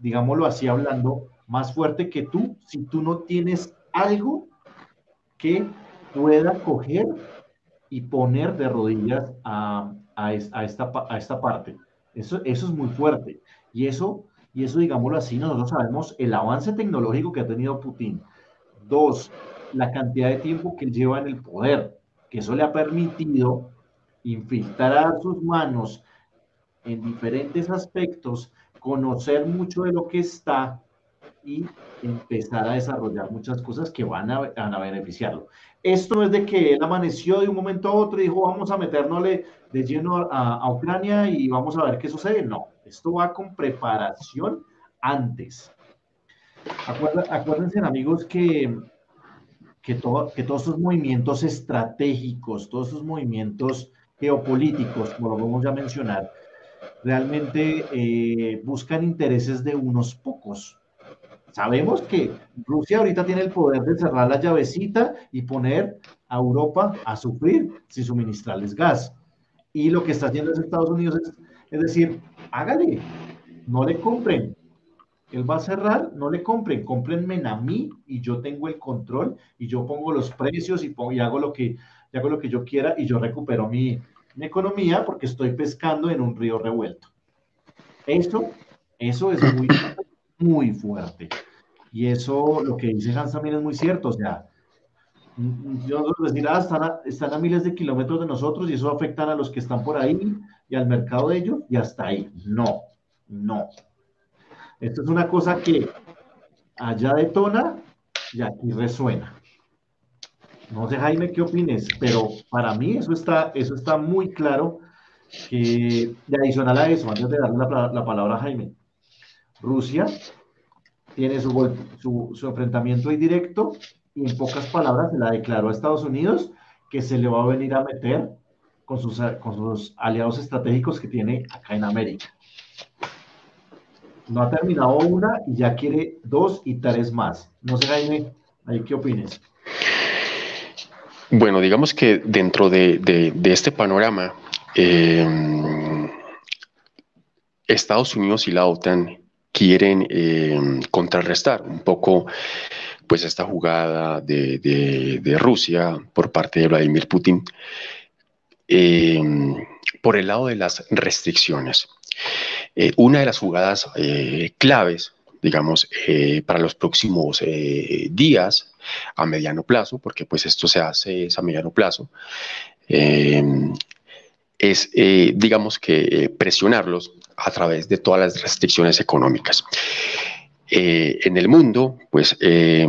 digámoslo así hablando, más fuerte que tú, si tú no tienes algo que pueda coger y poner de rodillas a, esta, a esta parte. Eso, eso es muy fuerte. Y eso, y eso, digámoslo así, nosotros sabemos el avance tecnológico que ha tenido Putin. Dos, la cantidad de tiempo que lleva en el poder, que eso le ha permitido infiltrar sus manos en diferentes aspectos, conocer mucho de lo que está y empezar a desarrollar muchas cosas que van a, a beneficiarlo. Esto es de que él amaneció de un momento a otro y dijo, vamos a meternosle de lleno a, Ucrania y vamos a ver qué sucede. No, esto va con preparación antes. Acuérdense, amigos, que, que, todo, que todos estos movimientos estratégicos, todos estos movimientos geopolíticos, como lo vamos a mencionar, realmente eh, buscan intereses de unos pocos. Sabemos que Rusia ahorita tiene el poder de cerrar la llavecita y poner a Europa a sufrir si suministrarles gas. Y lo que está haciendo Estados Unidos es, decir, hágale, no le compren. Él va a cerrar, no le compren, cómprenme a mí y yo tengo el control y yo pongo los precios y, y hago, lo que, hago lo que yo quiera y yo recupero mi, economía porque estoy pescando en un río revuelto. Eso, eso es muy, muy fuerte. Y eso, lo que dice Hans también es muy cierto. O sea, nosotros decir, ah, están a, están a miles de kilómetros de nosotros y eso afecta a los que están por ahí y al mercado de ellos y hasta ahí. No, no. Esto es una cosa que allá detona y aquí resuena. No sé, Jaime, qué opines, pero para mí eso está, eso está muy claro. Que, de adicional a eso, antes de darle la, la palabra a Jaime, Rusia tiene su, su, enfrentamiento indirecto y en pocas palabras se la declaró a Estados Unidos que se le va a venir a meter con sus, con sus aliados estratégicos que tiene acá en América. No ha terminado una y ya quiere dos y tres más. No sé, Jaime, ¿ahí qué opinas? Bueno, digamos que dentro de, de, de este panorama, eh, Estados Unidos y la OTAN quieren eh, contrarrestar un poco pues esta jugada de, Rusia por parte de Vladimir Putin eh, por el lado de las restricciones. Eh, una de las jugadas eh, claves, digamos, para los próximos días a mediano plazo, porque pues esto se hace a mediano plazo, es, digamos que, presionarlos a través de todas las restricciones económicas. Eh, en el mundo, pues eh,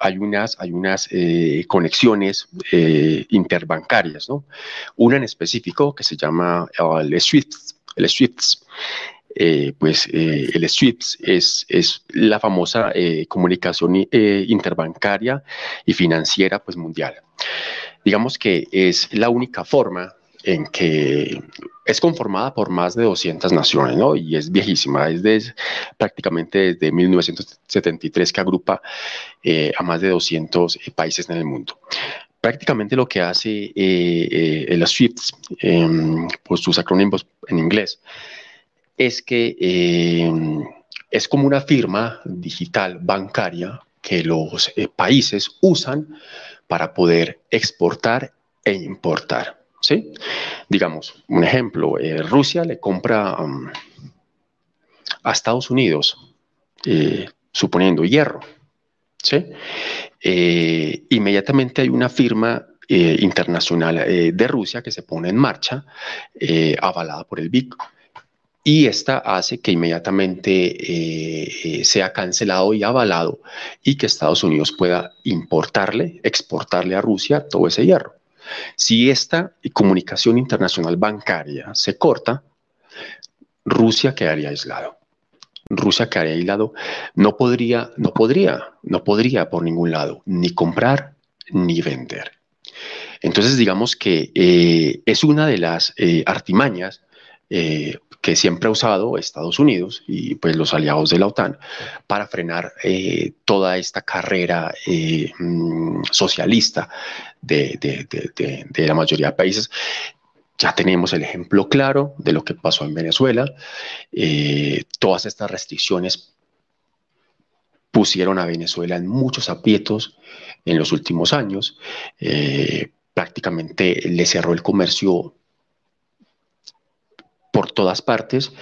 hay unas, hay unas eh, conexiones interbancarias, ¿no? Una en específico que se llama el SWIFT, el SWIFT. pues el SWIFT es, es la famosa comunicación interbancaria y financiera pues, mundial. Digamos que es la única forma en que es conformada por más de 200 naciones, ¿no? Y es viejísima, es de, prácticamente desde 1973 que agrupa eh, a más de 200 eh, países en el mundo. Prácticamente lo que hace eh, el SWIFT, em, por sus acrónimos en inglés, es que em, es como una firma digital bancaria que los países usan para poder exportar e importar. ¿Sí? Digamos, un ejemplo, eh, Rusia le compra um, a Estados Unidos, eh, suponiendo hierro, ¿sí? Eh, inmediatamente hay una firma internacional de Rusia que se pone en marcha, avalada por el BIC, y esta hace que inmediatamente sea cancelado y avalado y que Estados Unidos pueda importarle, exportarle a Rusia todo ese hierro. Si esta comunicación internacional bancaria se corta, Rusia quedaría aislado. Rusia quedaría aislado, no podría, no podría, no podría por ningún lado ni comprar ni vender. Entonces, digamos que eh, es una de las eh, artimañas eh, que siempre ha usado Estados Unidos y pues los aliados de la OTAN para frenar toda esta carrera mm, socialista de, de, de, de, la mayoría de países. Ya tenemos el ejemplo claro de lo que pasó en Venezuela. Eh, todas estas restricciones pusieron a Venezuela en muchos aprietos en los últimos años. Eh, prácticamente le cerró el comercio por todas partes.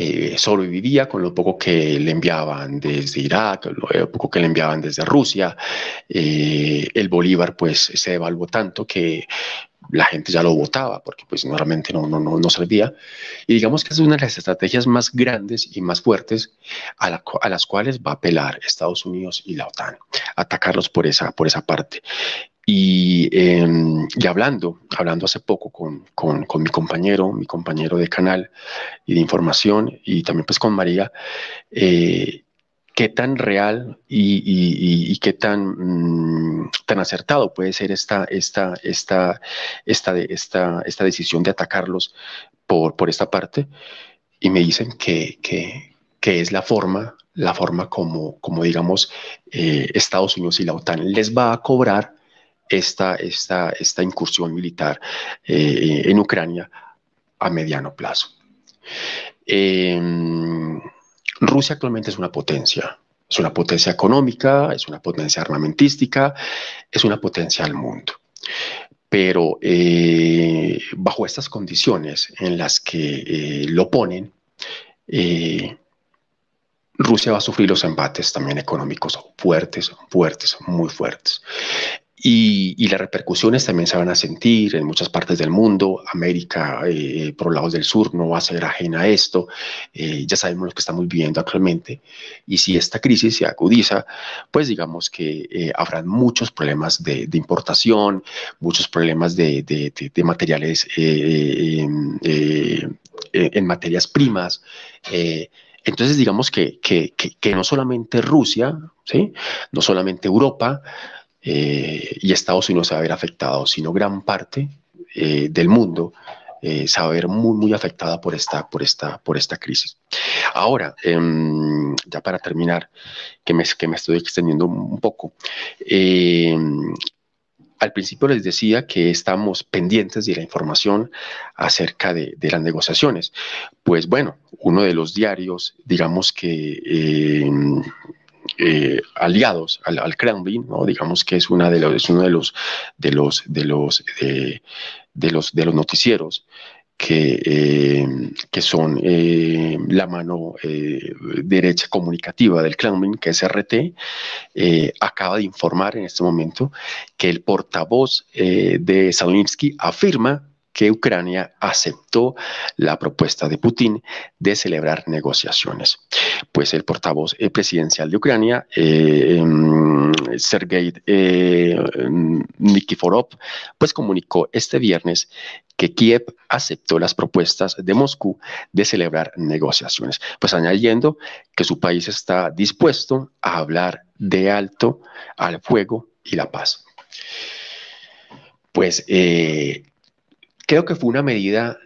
Eh, sobrevivía con lo poco que le enviaban desde Irak, lo poco que le enviaban desde Rusia. Eh, el Bolívar pues se devaluó tanto que la gente ya lo votaba porque pues normalmente no, no, no, no servía. Y digamos que es una de las estrategias más grandes y más fuertes a, la, a las cuales va a apelar Estados Unidos y la OTAN, atacarlos por esa, por esa parte. Y, eh, y, hablando, hablando hace poco con, con, con, mi compañero, mi compañero de canal y de información, y también pues con María, eh, qué tan real y, y, y qué tan, mmm, tan, acertado puede ser esta, esta, esta, esta, esta, esta decisión de atacarlos por, por esta parte. Y me dicen que, que, que es la forma la forma como, como digamos, eh, Estados Unidos y la OTAN les va a cobrar esta, esta, esta incursión militar eh, en Ucrania a mediano plazo. Em, Rusia actualmente es una potencia, es una potencia económica, es una potencia armamentística, es una potencia al mundo. Pero eh, bajo estas condiciones en las que eh, lo ponen, Rusia va a sufrir los embates también económicos fuertes, fuertes, muy fuertes. Y, las repercusiones también se van a sentir en muchas partes del mundo. América, eh, por los lados del sur, no va a ser ajena a esto. Eh, ya sabemos lo que estamos viviendo actualmente. Y si esta crisis se agudiza, pues digamos que eh, habrán muchos problemas de, importación, muchos problemas de, de materiales en materias primas. entonces, digamos que, que, que, no solamente Rusia, ¿sí? no solamente Europa, eh, y Estados Unidos se va a ver afectado, sino gran parte eh, del mundo eh, se va a ver muy, muy afectada por esta, por esta, por esta crisis. Ahora, em, ya para terminar, que me, que me estoy extendiendo un poco, em, al principio les decía que estamos pendientes de la información acerca de, de, las negociaciones. Pues bueno, uno de los diarios, digamos que em, eh, aliados al, Kremlin, digamos que es, una de los, uno de los, de los, de los, eh, de los, noticieros que, eh, son la mano derecha comunicativa del Kremlin, que es RT, acaba de informar en este momento que el portavoz de Saloninsky afirma que Ucrania aceptó la propuesta de Putin de celebrar negociaciones. Pues el portavoz eh, presidencial de Ucrania, eh, em, Sergei eh, Nikiforov, pues comunicó este viernes que Kiev aceptó las propuestas de Moscú de celebrar negociaciones, pues añadiendo que su país está dispuesto a hablar de alto al fuego y la paz. Pues eh, Creo que fue una medida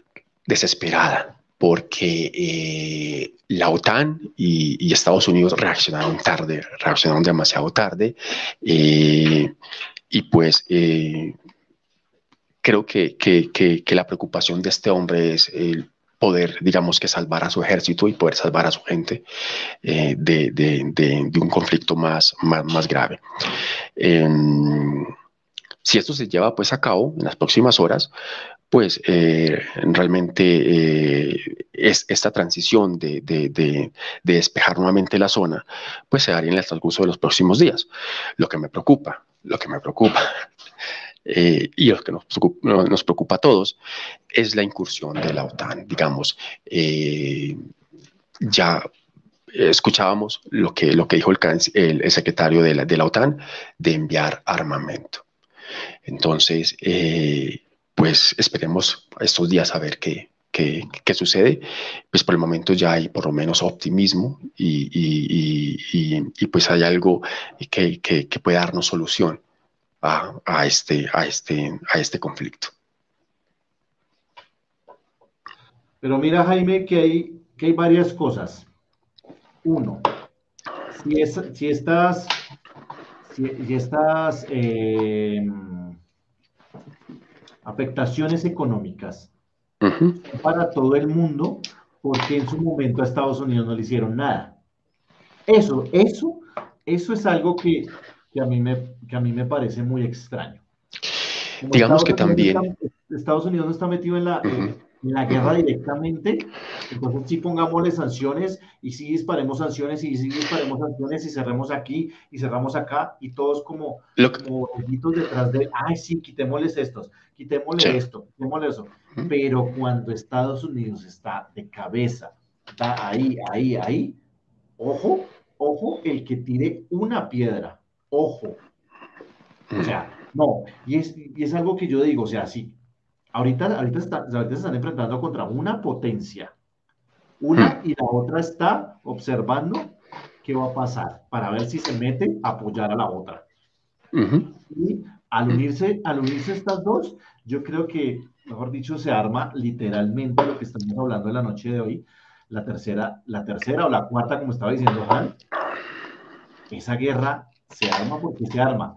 desesperada porque eh, la OTAN y, Estados Unidos reaccionaron tarde, reaccionaron demasiado tarde eh, y pues eh, creo que, la preocupación de este hombre es el poder, digamos que salvar a su ejército y poder salvar a su gente de, un conflicto más, más, más grave. Em, si esto se lleva pues a cabo en las próximas horas, pues eh, realmente eh, es, esta transición de, despejar nuevamente la zona, pues se daría en el transcurso de los próximos días. Lo que me preocupa, lo que me preocupa, eh, y lo que nos preocupa, nos preocupa, a todos, es la incursión de la OTAN, digamos. ya escuchábamos lo que, lo que dijo el, el, secretario de la, de la, OTAN de enviar armamento. Entonces, pues esperemos estos días a ver qué, qué, sucede. Pues por el momento ya hay por lo menos optimismo y, y, pues hay algo que, que, puede darnos solución a, a, este, a, este, a este conflicto. Pero mira, Jaime, que hay, que hay varias cosas. Uno, si, es, si estas, si, estas eh, afectaciones económicas para todo el mundo, porque en su momento a Estados Unidos no le hicieron nada. Eso, eso, eso es algo que, a, mí me, que a mí me parece muy extraño. Digamos que también... Estados Unidos no está metido en la, la guerra directamente, entonces sí pongámosle sanciones y sí disparemos sanciones y sí disparemos sanciones y cerremos aquí y cerramos acá y todos como, como detrás de, ay sí, quitémosles estos, quitémosle esto, quitémosle eso. Pero cuando Estados Unidos está de cabeza, está ahí, ahí, ahí, ojo, ojo, el que tire una piedra, ojo. O sea, no, y es, y es algo que yo digo, o sea, sí, Ahorita, ahorita, se están enfrentando contra una potencia. Una hmm. y la otra está observando qué va a pasar para ver si se mete a apoyar a la otra. Y al unirse, al unirse estas dos, yo creo que, mejor dicho, se arma literalmente lo que estamos hablando en la noche de hoy, la tercera, la tercera o la cuarta, como estaba diciendo Juan, esa guerra se arma porque se arma.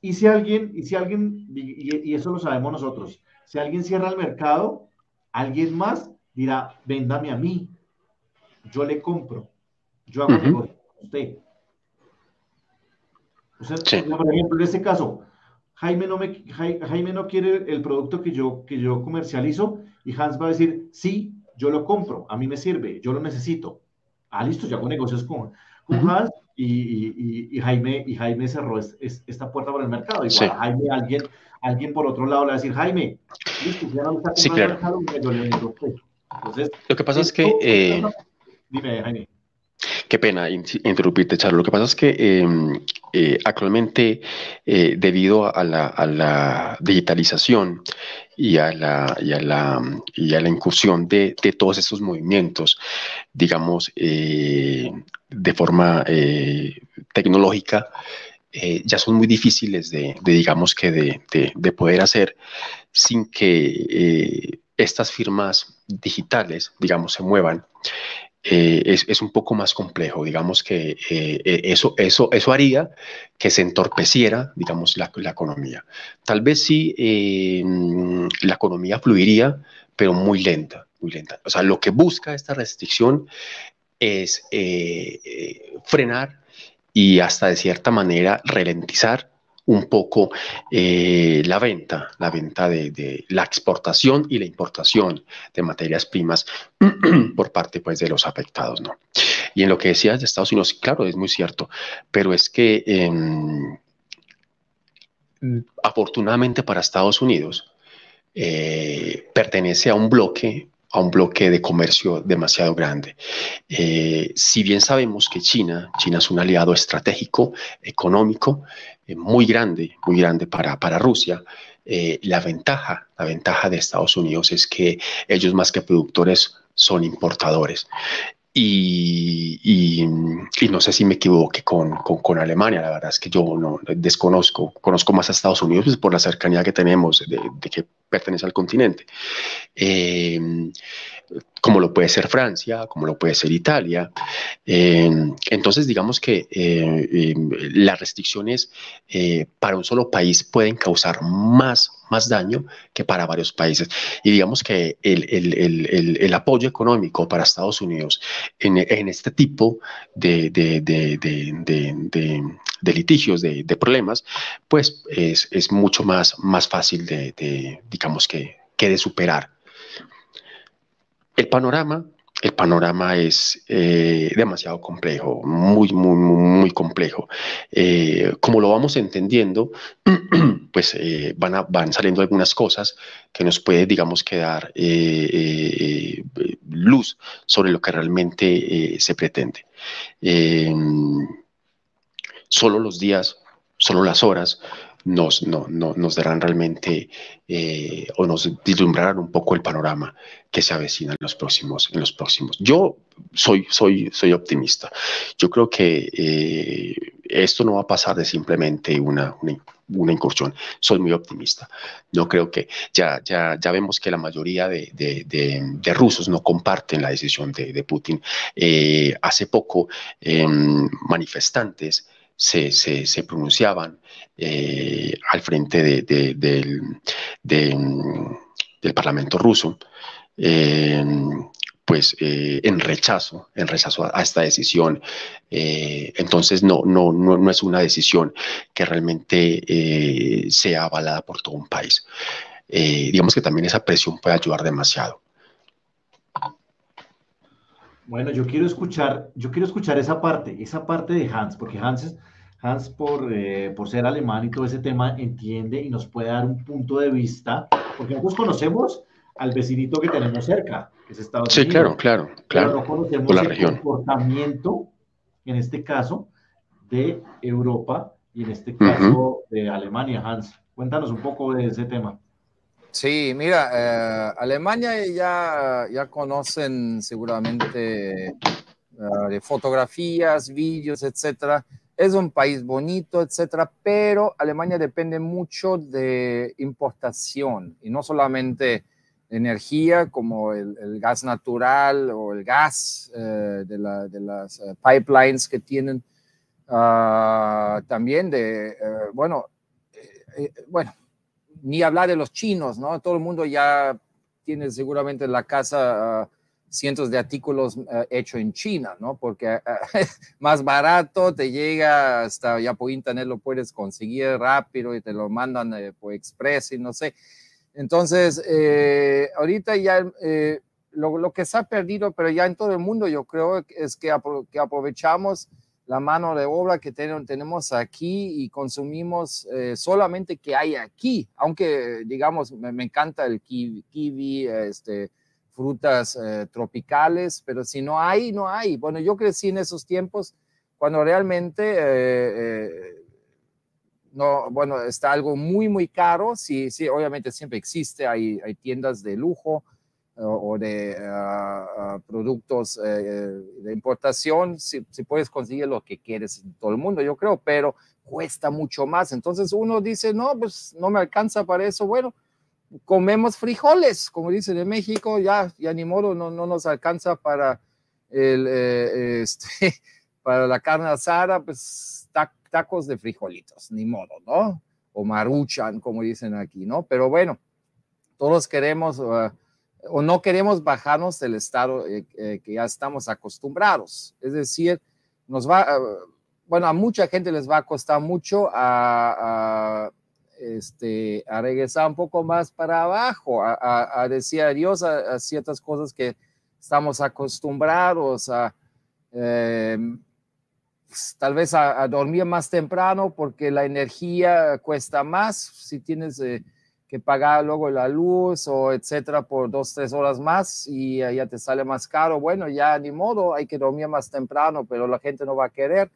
Y si alguien, y si alguien, y, eso lo sabemos nosotros, si alguien cierra el mercado, alguien más dirá, véndame a mí, yo le compro, yo hago negocio con usted. O sea, por ejemplo, en este caso, Jaime no, me, Jaime no quiere el producto que yo, que yo comercializo y Hans va a decir, sí, yo lo compro, a mí me sirve, yo lo necesito. Ah, listo, yo hago negocios con, con Hans y, y, Jaime, y Jaime cerró esta puerta por el mercado. Igual Jaime, alguien, alguien por otro lado le va a decir, Jaime, listo, ya no está sí, claro. mercado, yo le Entonces, lo que pasa es que... Eh, dime, Jaime. Qué pena interrumpirte, Charlo. Lo que pasa es que em, eh, actualmente, eh, debido a la, digitalización y a la, incursión de, todos estos movimientos, digamos, eh, de forma tecnológica, ya son muy difíciles de, digamos que de, poder hacer sin que estas firmas digitales, digamos, se muevan eh, es, un poco más complejo. Digamos que eh, eh, eso, eso, eso haría que se entorpeciera, digamos, la, economía. Tal vez sí la economía fluiría, pero muy lenta, muy lenta. O sea, lo que busca esta restricción es frenar y hasta de cierta manera ralentizar un poco eh, la venta, la venta de, la exportación y la importación de materias primas por parte pues, de los afectados. ¿no? Y en lo que decías de Estados Unidos, claro, es muy cierto, pero es que em, afortunadamente para Estados Unidos eh, pertenece a un bloque a un bloque de comercio demasiado grande. Eh, si bien sabemos que China, China es un aliado estratégico, económico, eh, muy grande, muy grande para, para Rusia, eh, la ventaja, la ventaja de Estados Unidos es que ellos más que productores son importadores. Y, no sé si me equivoqué con, con, Alemania, la verdad es que yo no desconozco, conozco más a Estados Unidos por la cercanía que tenemos de que pertenece al continente. Eh, como lo puede ser Francia, como lo puede ser Italia. Eh, entonces, digamos que eh, las restricciones para un solo país pueden causar más, más daño que para varios países. Y digamos que el, apoyo económico para Estados Unidos en, este tipo de, de litigios, de, problemas, pues es, mucho más, más fácil de, digamos que, que de superar. El panorama, el panorama es eh, demasiado complejo, muy, muy, muy complejo. Eh, como lo vamos entendiendo, pues eh, van, van saliendo algunas cosas que nos puede, digamos, quedar luz sobre lo que realmente se pretende solo los días, solo las horas nos, no, nos darán realmente eh, o nos vislumbrarán un poco el panorama que se avecina en los próximos. En los próximos. Yo soy, soy, soy optimista. Yo creo que eh, esto no va a pasar de simplemente una, una, incursión. Soy muy optimista. No creo que ya, ya, ya vemos que la mayoría de, de, rusos no comparten la decisión de, Putin. Eh, hace poco, em, manifestantes se, se, pronunciaban eh, al frente de, del, Parlamento ruso, pues eh, en rechazo, en rechazo a, esta decisión. Eh, entonces no, no, no, no, es una decisión que realmente sea avalada por todo un país. digamos que también esa presión puede ayudar demasiado. Bueno, yo quiero escuchar, yo quiero escuchar esa parte, esa parte de Hans, porque Hans, Hans por, eh, por ser alemán y todo ese tema entiende y nos puede dar un punto de vista, porque nosotros conocemos al vecinito que tenemos cerca, que es Estados Unidos. Sí, claro, claro, claro. Pero no conocemos el comportamiento, en este caso, de Europa y en este caso de Alemania. Hans, cuéntanos un poco de ese tema. Sí, mira, eh, Alemania ya, ya conocen seguramente eh, fotografías, vídeos, etcétera. Es un país bonito, etcétera, pero Alemania depende mucho de importación y no solamente energía como el, gas natural o el gas de, de, las pipelines que tienen. Ah, también de, bueno, bueno, ni hablar de los chinos, ¿no? Todo el mundo ya tiene seguramente en la casa ah, cientos de artículos uh, hechos en China, ¿no? Porque ah, más barato, te llega hasta ya por internet lo puedes conseguir rápido y te lo mandan eh, por express y no sé. Entonces, eh, ahorita ya eh, lo, que se ha perdido, pero ya en todo el mundo yo creo es que, que aprovechamos la mano de obra que tenemos aquí y consumimos eh, solamente que hay aquí, aunque digamos, me, encanta el kiwi, este, frutas eh, tropicales, pero si no hay, no hay. Bueno, yo crecí en esos tiempos cuando realmente, eh, no, bueno, está algo muy, muy caro, sí, sí, obviamente siempre existe, hay, hay tiendas de lujo, o de ah, productos eh, de importación, si, puedes conseguir lo que quieres en todo el mundo, yo creo, pero cuesta mucho más. Entonces uno dice, no, pues no me alcanza para eso. Bueno, comemos frijoles, como dicen en México, ya, ya ni modo, no, no nos alcanza para, el, eh, este, para la carne asada, pues tacos de frijolitos, ni modo, ¿no? O maruchan, como dicen aquí, ¿no? Pero bueno, todos queremos... Ah, o no queremos bajarnos del estado eh, eh, que ya estamos acostumbrados. Es decir, nos va, ah, bueno, a mucha gente les va a costar mucho a, este, a regresar un poco más para abajo, a, decir adiós a, ciertas cosas que estamos acostumbrados a... Pues, tal vez a, dormir más temprano porque la energía cuesta más. Si tienes eh, que pagar luego la luz o etcétera por dos, tres horas más y ya te sale más caro. Bueno, ya ni modo, hay que dormir más temprano, pero la gente no va a querer.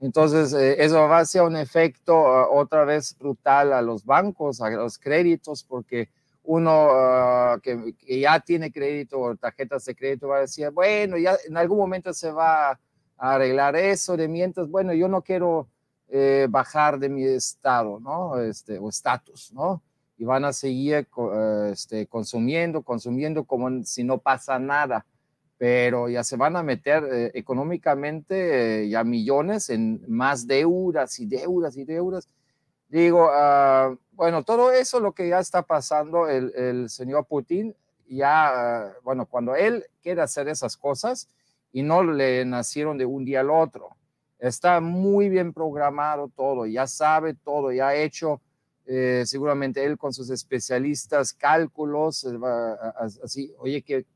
Entonces, eh, eso va a ser un efecto ah, otra vez brutal a los bancos, a los créditos, porque uno ah, que, ya tiene crédito o tarjetas de crédito va a decir, bueno, ya en algún momento se va a arreglar eso, de mientras, bueno, yo no quiero eh, bajar de mi estado, ¿no? Este, o estatus, ¿no? Y van a seguir eh, este, consumiendo, consumiendo como si no pasa nada, pero ya se van a meter eh, económicamente eh, ya millones en más deudas y deudas y deudas. Digo, ah, bueno, todo eso lo que ya está pasando el, el señor Putin, ya, bueno, cuando él quiere hacer esas cosas y no le nacieron de un día al otro, está muy bien programado todo, ya sabe todo, ya ha hecho eh, seguramente él con sus especialistas, cálculos, eh, así, oye, ¿qué,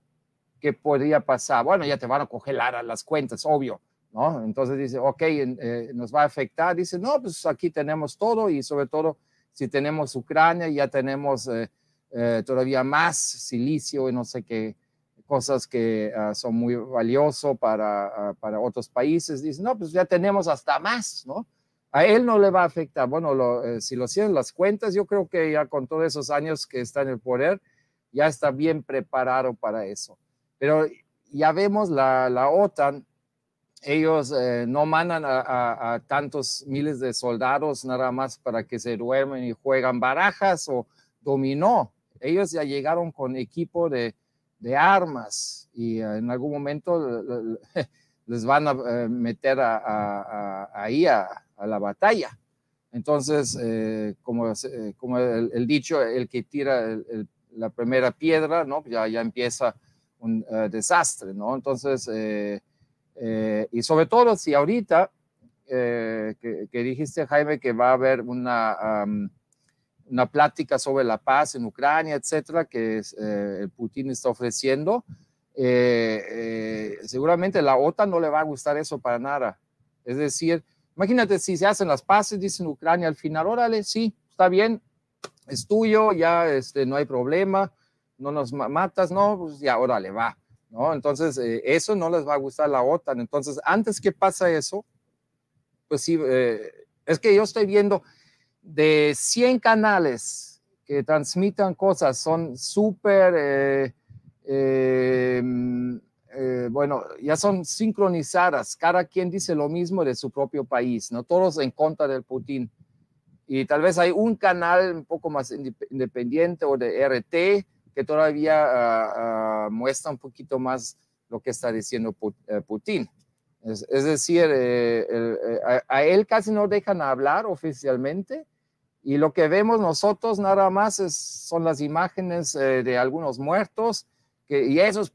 ¿qué podría pasar? Bueno, ya te van a congelar las cuentas, obvio, ¿no? Entonces dice, ok, eh, nos va a afectar. Dice, no, pues aquí tenemos todo y sobre todo si tenemos Ucrania, ya tenemos todavía más silicio y no sé qué cosas que ah, son muy valiosos para, ah, para otros países. Dice, no, pues ya tenemos hasta más, ¿no? A él no le va a afectar. Bueno, eh, si lo hacían las cuentas, yo creo que ya con todos esos años que está en el poder, ya está bien preparado para eso. Pero ya vemos la, la OTAN, ellos eh, no mandan a, tantos miles de soldados nada más para que se duermen y juegan barajas o dominó. Ellos ya llegaron con equipo de, de armas y eh, en algún momento les van a meter ahí a, a la batalla. Entonces, eh, como, eh, como el, dicho, el que tira la primera piedra, ¿no? Ya, ya empieza un eh, desastre, ¿no? Entonces, y sobre todo si ahorita, que, dijiste, Jaime, que va a haber una, una plática sobre la paz en Ucrania, etcétera, que el Putin está ofreciendo, seguramente la OTAN no le va a gustar eso para nada. Es decir, Imagínate si se hacen las paces, dicen Ucrania al final, órale, sí, está bien, es tuyo, ya este, no hay problema, no nos matas, no, pues ya, órale, va, ¿no? Entonces, eh, eso no les va a gustar la OTAN. Entonces, antes que pasa eso, pues sí, eh, es que yo estoy viendo de 100 canales que transmitan cosas, son súper... Eh, eh, bueno, ya son sincronizadas, cada quien dice lo mismo de su propio país, ¿no? Todos en contra del Putin. Y tal vez hay un canal un poco más independiente o de RT que todavía ah, ah, muestra un poquito más lo que está diciendo eh, Putin. Es, decir, eh, a, él casi no dejan hablar oficialmente y lo que vemos nosotros nada más son las imágenes de algunos muertos que, y eso es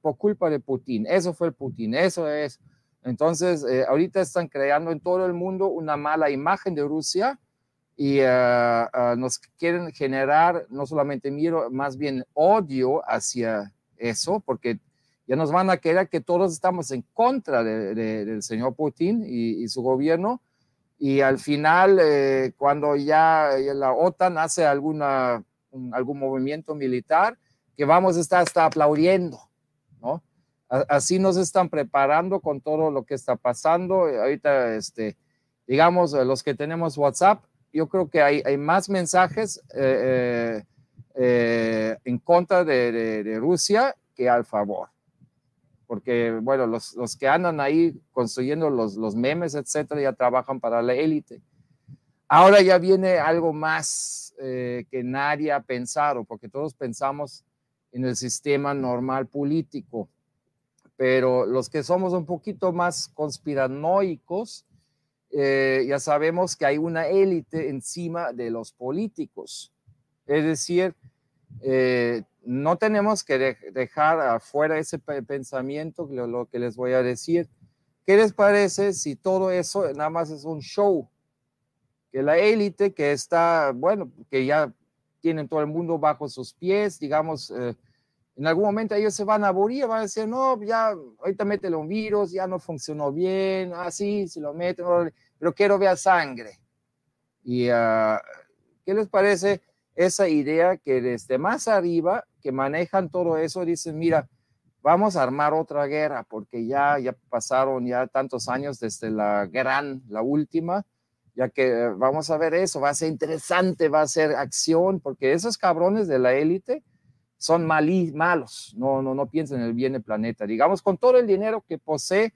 por culpa de Putin, eso fue el Putin, eso es. Entonces, ahorita están creando en todo el mundo una mala imagen de Rusia y nos quieren generar no solamente miedo, más bien odio hacia eso, porque ya nos van a querer que todos estamos en contra del señor Putin y, su gobierno. Y al final, eh, cuando ya, la OTAN hace alguna, algún movimiento militar, que vamos a estar hasta aplaudiendo, ¿no? Así nos están preparando con todo lo que está pasando. Ahorita, este, digamos, los que tenemos WhatsApp, yo creo que hay, hay más mensajes eh, eh, en contra de, de Rusia que al favor porque, bueno, los, los que andan ahí construyendo los, los memes, etcétera, ya trabajan para la élite. Ahora ya viene algo más eh, que nadie ha pensado, porque todos pensamos en el sistema normal político, pero los que somos un poquito más conspiranoicos, eh, ya sabemos que hay una élite encima de los políticos. Es decir, eh, no tenemos que dejar afuera ese pensamiento, lo, que les voy a decir. ¿Qué les parece si todo eso nada más es un show? Que la élite que está, bueno, que ya tienen todo el mundo bajo sus pies, digamos, eh, en algún momento ellos se van a aburrir, van a decir, no, ya, ahorita métele un virus, ya no funcionó bien, así, ah, si lo meten, pero quiero ver sangre. ¿Y uh, qué les parece? esa idea que desde más arriba, que manejan todo eso, dicen, mira, vamos a armar otra guerra, porque ya, ya pasaron ya tantos años desde la gran, la última, ya que eh, vamos a ver eso, va a ser interesante, va a ser acción, porque esos cabrones de la élite son malí, malos, no, no, no piensan en el bien del planeta. Digamos, con todo el dinero que posee,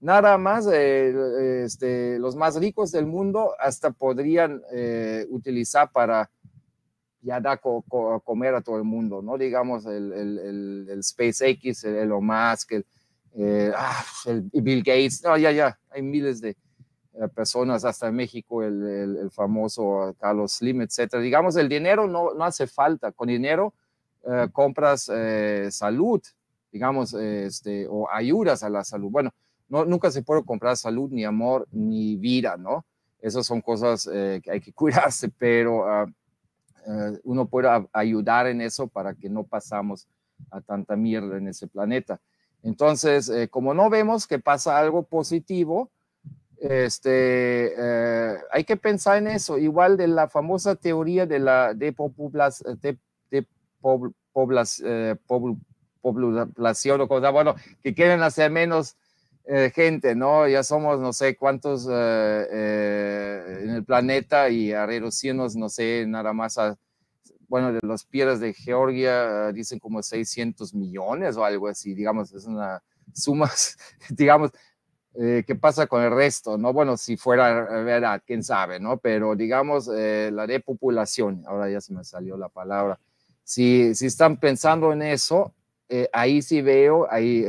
nada más eh, este, los más ricos del mundo hasta podrían eh, utilizar para ya da a comer a todo el mundo, ¿no? Digamos el, el, el, SpaceX, el Elon Musk, el, ah, el, Bill Gates, no, ya, ya, hay miles de personas, hasta en México, el, famoso Carlos Slim, etcétera. Digamos, el dinero no, no hace falta, con dinero eh, compras eh, salud, digamos, este, o ayudas a la salud. Bueno, no, nunca se puede comprar salud, ni amor, ni vida, ¿no? Esas son cosas que hay que cuidarse, pero... Ah, eh, uno pueda ayudar en eso para que no pasamos a tanta mierda en ese planeta. Entonces, eh, como no vemos que pasa algo positivo, este, eh, hay que pensar en eso, igual de la famosa teoría de la depopulación, de, de población, o cosa, bueno, que quieren hacer menos gente, ¿no? Ya somos no sé cuántos en el planeta y a reducirnos, no sé, nada más a, bueno, de las piedras de Georgia dicen como 600 millones o algo así, digamos, es una suma, digamos, eh, ¿qué pasa con el resto? No, bueno, si fuera verdad, quién sabe, ¿no? Pero digamos, eh, la depopulación, ahora ya se me salió la palabra, si, si están pensando en eso, eh, ahí sí veo, ahí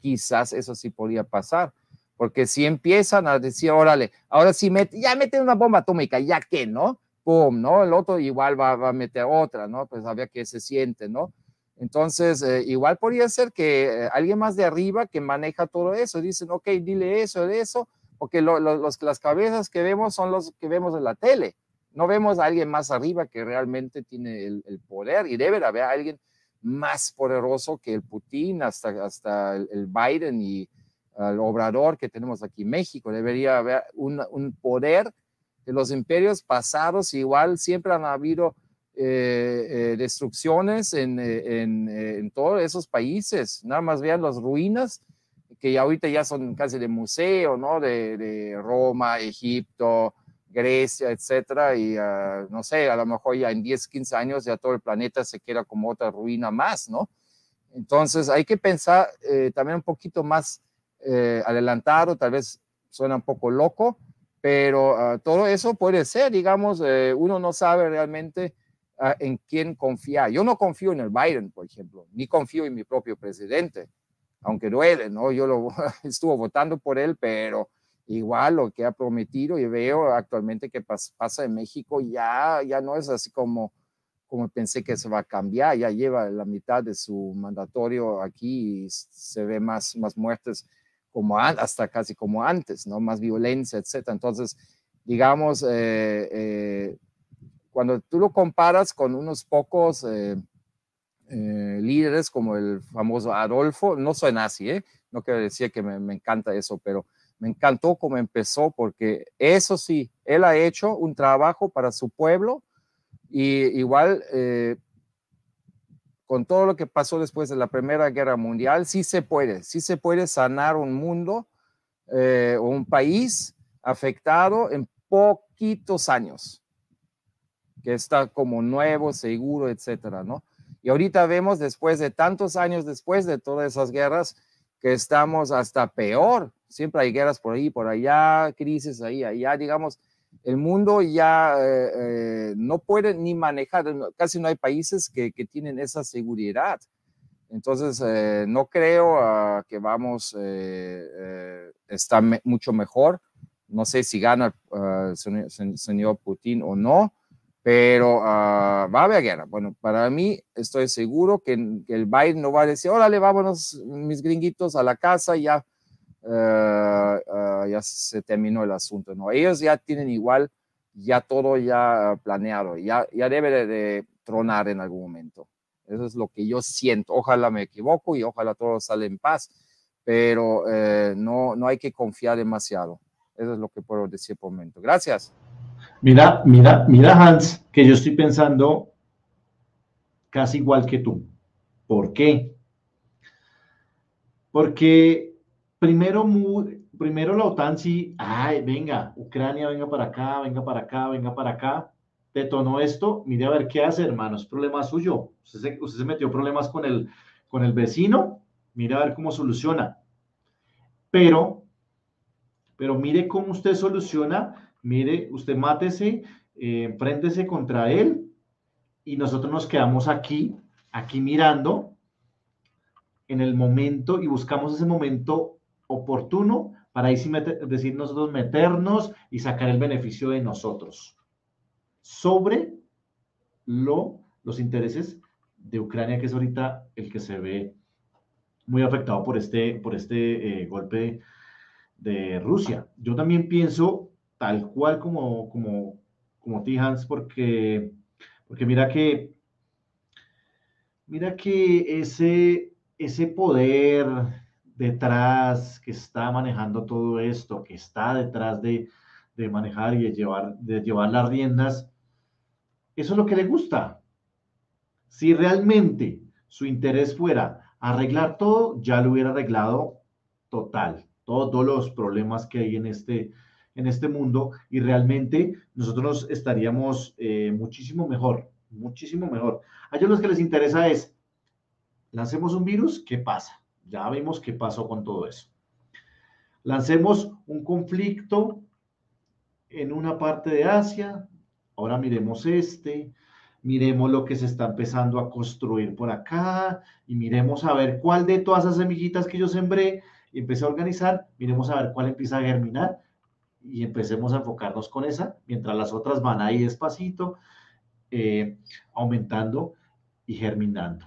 quizás eso sí podría pasar porque si empiezan a decir, órale, ahora sí, mete, ya meten una bomba atómica, ya que, ¿no? Pum, ¿no? El otro igual va, va a meter otra, ¿no? Pues a ver qué se siente, ¿no? Entonces, eh, igual podría ser que eh, alguien más de arriba que maneja todo eso, dicen, ok, dile eso, de eso, porque los, las cabezas que vemos son los que vemos en la tele. No vemos a alguien más arriba que realmente tiene el, el poder y debe haber alguien más poderoso que el Putin, hasta, hasta el Biden y, al obrador que tenemos aquí en México. Debería haber un, un poder de los imperios pasados, igual siempre han habido eh, eh, destrucciones en, en, en, todos esos países. Nada más vean las ruinas que ahorita ya son casi de museo, ¿no? De, Roma, Egipto, Grecia, etcétera, y uh, no sé, a lo mejor ya en 10, 15 años ya todo el planeta se queda como otra ruina más, ¿no? Entonces hay que pensar eh, también un poquito más eh, adelantado, tal vez suena un poco loco, pero ah, todo eso puede ser, digamos, eh, uno no sabe realmente ah, en quién confiar. Yo no confío en el Biden, por ejemplo, ni confío en mi propio presidente, aunque duele, ¿no? Yo lo estuvo votando por él, pero igual lo que ha prometido y veo actualmente que pasa en México ya, ya no es así como, como pensé que se va a cambiar, ya lleva la mitad de su mandatorio aquí y se ve más, más muertes como hasta casi como antes, ¿no? Más violencia, etcétera. Entonces, digamos, eh, eh, cuando tú lo comparas con unos pocos eh, líderes como el famoso Adolfo, no soy nazi, ¿eh? no quiero decir que me, me encanta eso, pero me encantó cómo empezó porque eso sí, él ha hecho un trabajo para su pueblo y igual eh, con todo lo que pasó después de la Primera Guerra Mundial, sí se puede, sí se puede sanar un mundo eh, o un país afectado en poquitos años, que está como nuevo, seguro, etcétera, ¿no? Y ahorita vemos después de tantos años después de todas esas guerras que estamos hasta peor siempre hay guerras por ahí, por allá, crisis ahí, allá, digamos, el mundo ya eh, eh, no puede ni manejar, casi no hay países que, que tienen esa seguridad. Entonces, eh, no creo ah, que vamos, está mucho mejor. No sé si gana el ah, señor, Putin o no, pero ah, va a haber guerra. Bueno, para mí estoy seguro que, que, el Biden no va a decir, órale, vámonos mis gringuitos a la casa, ya eh, eh, ya se terminó el asunto, ¿no? Ellos ya tienen igual, ya todo ya planeado, ya, ya debe de, tronar en algún momento. Eso es lo que yo siento. Ojalá me equivoco y ojalá todo sale en paz, pero eh, no, no hay que confiar demasiado. Eso es lo que puedo decir por el momento. Gracias. Mira, mira, mira, Hans, que yo estoy pensando casi igual que tú. ¿Por qué? Porque primero, primero la OTAN sí, ay, venga, Ucrania, venga para acá, venga para acá, venga para acá, detonó esto, mire a ver qué hace, hermano, es problema suyo. Usted se, metió problemas con el, con el vecino, mire a ver cómo soluciona. Pero, pero mire cómo usted soluciona, mire, usted mátese, eh, enfréntese contra él y nosotros nos quedamos aquí, aquí mirando en el momento y buscamos ese momento oportuno para ahí sí decir nosotros meternos y sacar el beneficio de nosotros sobre lo, los intereses de Ucrania, que es ahorita el que se ve muy afectado por este, por este eh, golpe de, Rusia. Yo también pienso tal cual como, como, como Hans, porque, porque mira que, mira que ese, ese poder detrás, que está manejando todo esto, que está detrás de, manejar y de llevar, de llevar las riendas, eso es lo que le gusta. Si realmente su interés fuera arreglar todo, ya lo hubiera arreglado total, todos los problemas que hay en este, en este mundo y realmente nosotros estaríamos eh, muchísimo mejor, muchísimo mejor. A ellos lo que les interesa es, lancemos un virus, ¿qué pasa? Ya vimos qué pasó con todo eso. Lancemos un conflicto en una parte de Asia. Ahora miremos este. Miremos lo que se está empezando a construir por acá y miremos a ver cuál de todas esas semillitas que yo sembré y empecé a organizar, miremos a ver cuál empieza a germinar y empecemos a enfocarnos con esa, mientras las otras van ahí despacito, eh, aumentando y germinando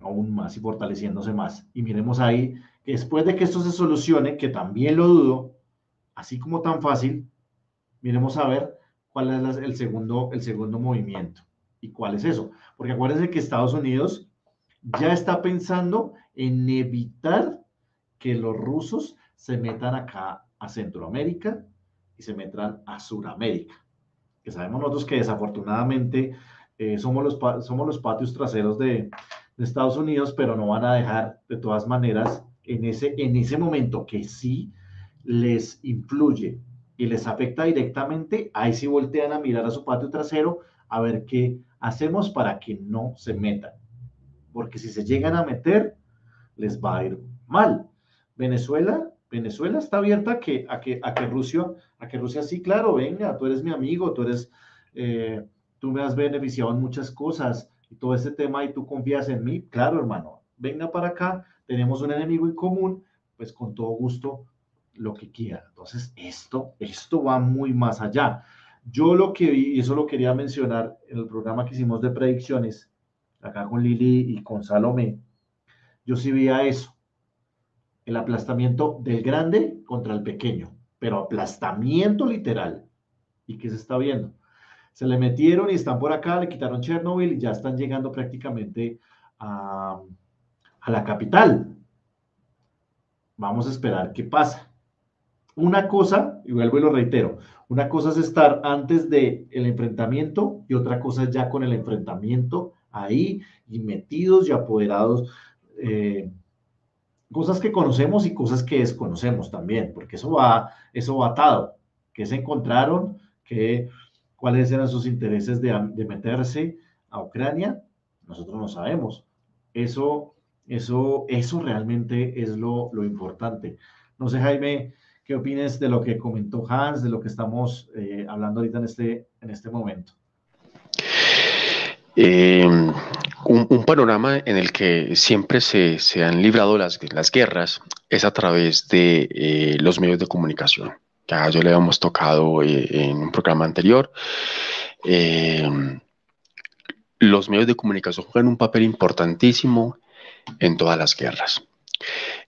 aún más y fortaleciéndose más. Y miremos ahí después de que esto se solucione, que también lo dudo, así como tan fácil, miremos a ver cuál es el, segundo, el segundo movimiento. ¿Y cuál es eso? Porque acuérdense que Estados Unidos ya está pensando en evitar que los rusos se metan acá a Centroamérica y se metan a Sudamérica. Que sabemos nosotros que desafortunadamente eh, somos, los, somos los patios traseros de, de Estados Unidos, pero no van a dejar de todas maneras en ese, en ese momento que sí les influye y les afecta directamente, ahí sí voltean a mirar a su patio trasero a ver qué hacemos para que no se metan. Porque si se llegan a meter, les va a ir mal. Venezuela, Venezuela está abierta a que, a que, a que Rusia, a que Rusia sí, claro, venga, tú eres mi amigo, tú eres, eh, tú me has beneficiado en muchas cosas y todo este tema y tú confías en mí, claro, hermano, venga para acá, tenemos un enemigo en común, pues con todo gusto lo que quiera. Entonces, esto, esto va muy más allá. Yo lo que vi, y eso lo quería mencionar en el programa que hicimos de predicciones, acá con Lili y con Salomé, yo sí veía eso, el aplastamiento del grande contra el pequeño, pero aplastamiento literal. ¿Y qué se está viendo? Se le metieron y están por acá, le quitaron Chernobyl y ya están llegando prácticamente a, a la capital. Vamos a esperar qué pasa. Una cosa, y vuelvo y lo reitero, una cosa es estar antes del el enfrentamiento y otra cosa es ya con el enfrentamiento ahí y metidos y apoderados. Eh, cosas que conocemos y cosas que desconocemos también, porque eso va, eso va atado. ¿Qué se encontraron? ¿Qué, ¿Cuáles eran sus intereses de, meterse a Ucrania? Nosotros no sabemos. Eso, eso, eso realmente es lo, lo importante. No sé, Jaime, ¿Qué opinas de lo que comentó Hans, de lo que estamos eh, hablando ahorita en este, en este momento? Eh, un, panorama en el que siempre se, se han librado las, las, guerras es a través de eh, los medios de comunicación. Ya yo le habíamos tocado en un programa anterior. los medios de comunicación juegan un papel importantísimo en todas las guerras.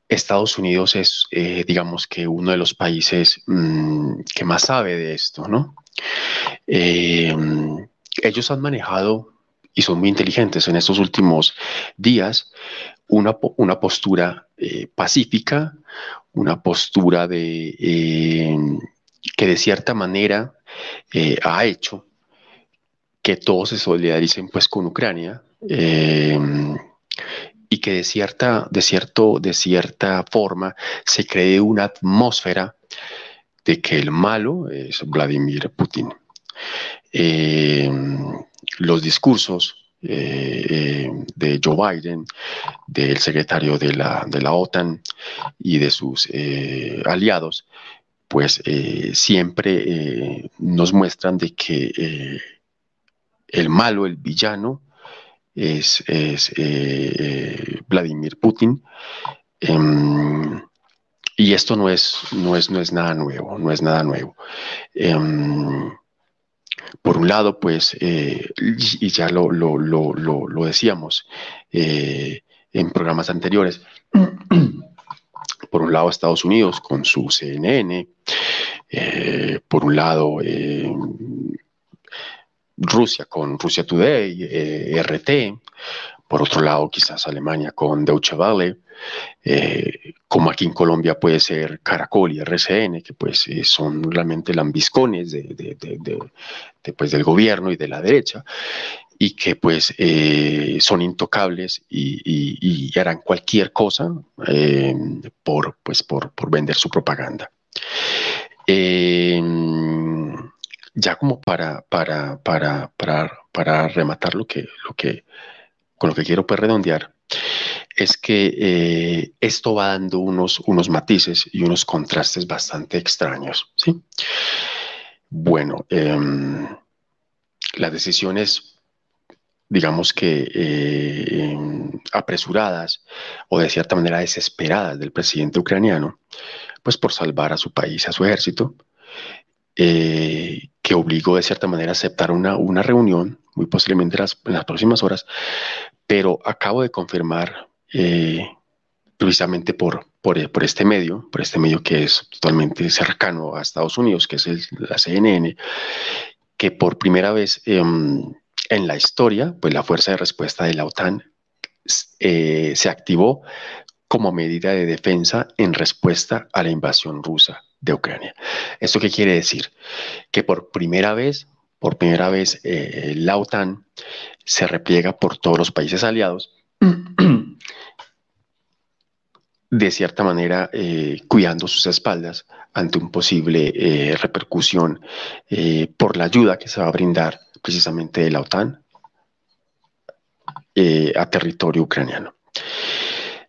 Estados Unidos es, eh, digamos que, uno de los países mm, que más sabe de esto, ¿no? Eh, ellos han manejado y son muy inteligentes en estos últimos días una, una postura eh, pacífica, una postura de, que de cierta manera ha hecho que todos se solidaricen pues con Ucrania y que de cierta, de, cierto, de cierta forma se cree una atmósfera de que el malo es Vladimir Putin. Eh, los discursos eh, de Joe Biden, del secretario de la, de la OTAN y de sus eh, aliados, pues siempre nos muestran de que el malo, el villano, es, es eh, Vladimir Putin. Em, y esto no es, no, es, no es nada nuevo, no es nada nuevo. Por un lado, pues, eh, y ya lo, lo, lo, lo decíamos eh, en programas anteriores, por un lado Estados Unidos con su CNN, por un lado Rusia con Rusia Today, eh, RT, por otro lado quizás Alemania con Deutsche Welle, eh, como aquí en Colombia puede ser Caracol y RCN, que pues eh, son realmente lambiscones de, pues, del gobierno y de la derecha, y que pues son intocables y, harán cualquier cosa por, pues, por, por, vender su propaganda. Ya como para, para, para, para, para rematar lo que, lo que, con lo que quiero pues redondear, es que eh, esto va dando unos, unos matices y unos contrastes bastante extraños. ¿sí? Bueno, em, las decisiones, digamos que eh, apresuradas o de cierta manera desesperadas del presidente ucraniano, pues por salvar a su país, a su ejército, eh, que obligó de cierta manera a aceptar una, una reunión, muy posiblemente en las, próximas horas, pero acabo de confirmar eh, precisamente por, por, por, este medio, por este medio que es totalmente cercano a Estados Unidos, que es la CNN, que por primera vez em, en la historia, pues la fuerza de respuesta de la OTAN eh, se activó como medida de defensa en respuesta a la invasión rusa de Ucrania. ¿Esto qué quiere decir? Que por primera vez, por primera vez, eh, la OTAN se repliega por todos los países aliados, de cierta manera eh, cuidando sus espaldas ante un posible eh, repercusión por la ayuda que se va a brindar precisamente de la OTAN a territorio ucraniano.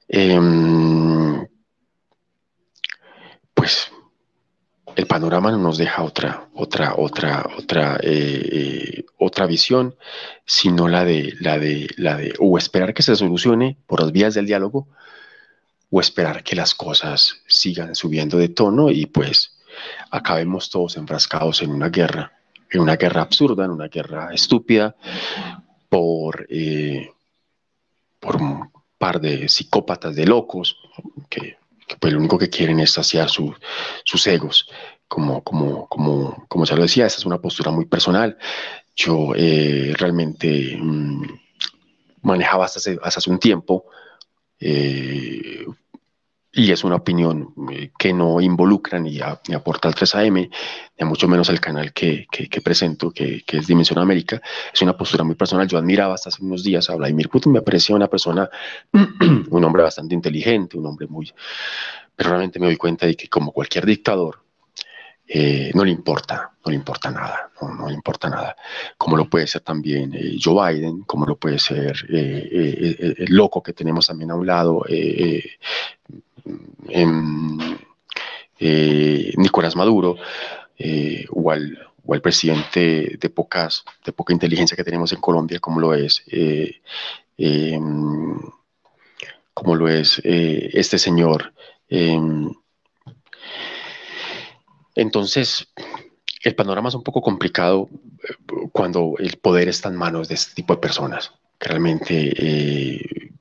Em, pues el panorama no nos deja otra, otra, otra, otra, eh, eh, otra visión, sino la de, la de, la de, o esperar que se solucione por las vías del diálogo, o esperar que las cosas sigan subiendo de tono y pues acabemos todos enfrascados en una guerra, en una guerra absurda, en una guerra estúpida, por, eh, por un par de psicópatas, de locos, que pues lo único que quieren es saciar sus egos. Como, como, como, como ya lo decía, esa es una postura muy personal. Yo eh, realmente mm, manejaba hasta hace, hace, un tiempo eh, y es una opinión eh, que no involucra ni, aporta al 3AM, ni mucho menos al canal que, que, presento, que, que, es Dimensión América. Es una postura muy personal. Yo admiraba hasta hace unos días a Vladimir Putin, me parecía una persona, un hombre bastante inteligente, un hombre muy... Pero realmente me doy cuenta de que como cualquier dictador, eh, no le importa, no le importa nada, no, le importa nada. Como lo puede ser también eh, Joe Biden, como lo puede ser el loco que tenemos también a un lado, eh, Nicolás Maduro eh, o, al, presidente de poca inteligencia que tenemos en Colombia, como lo es, eh, em, como lo es este señor. Em, entonces, el panorama es un poco complicado cuando el poder está en manos de este tipo de personas, que realmente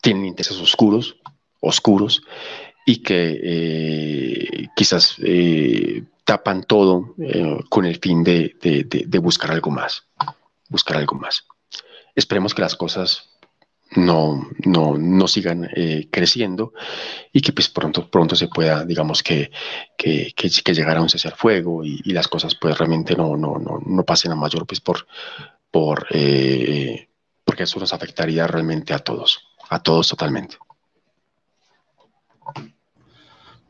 tienen intereses oscuros, oscuros y que eh, quizás eh, tapan todo eh, con el fin de, buscar algo más, buscar algo más. Esperemos que las cosas no, no, sigan creciendo y que pues pronto, pronto se pueda, digamos, que, que, que, llegar a un cesar fuego y, las cosas pues realmente no, no, no, pasen a mayor pues por, por porque eso nos afectaría realmente a todos, a todos totalmente.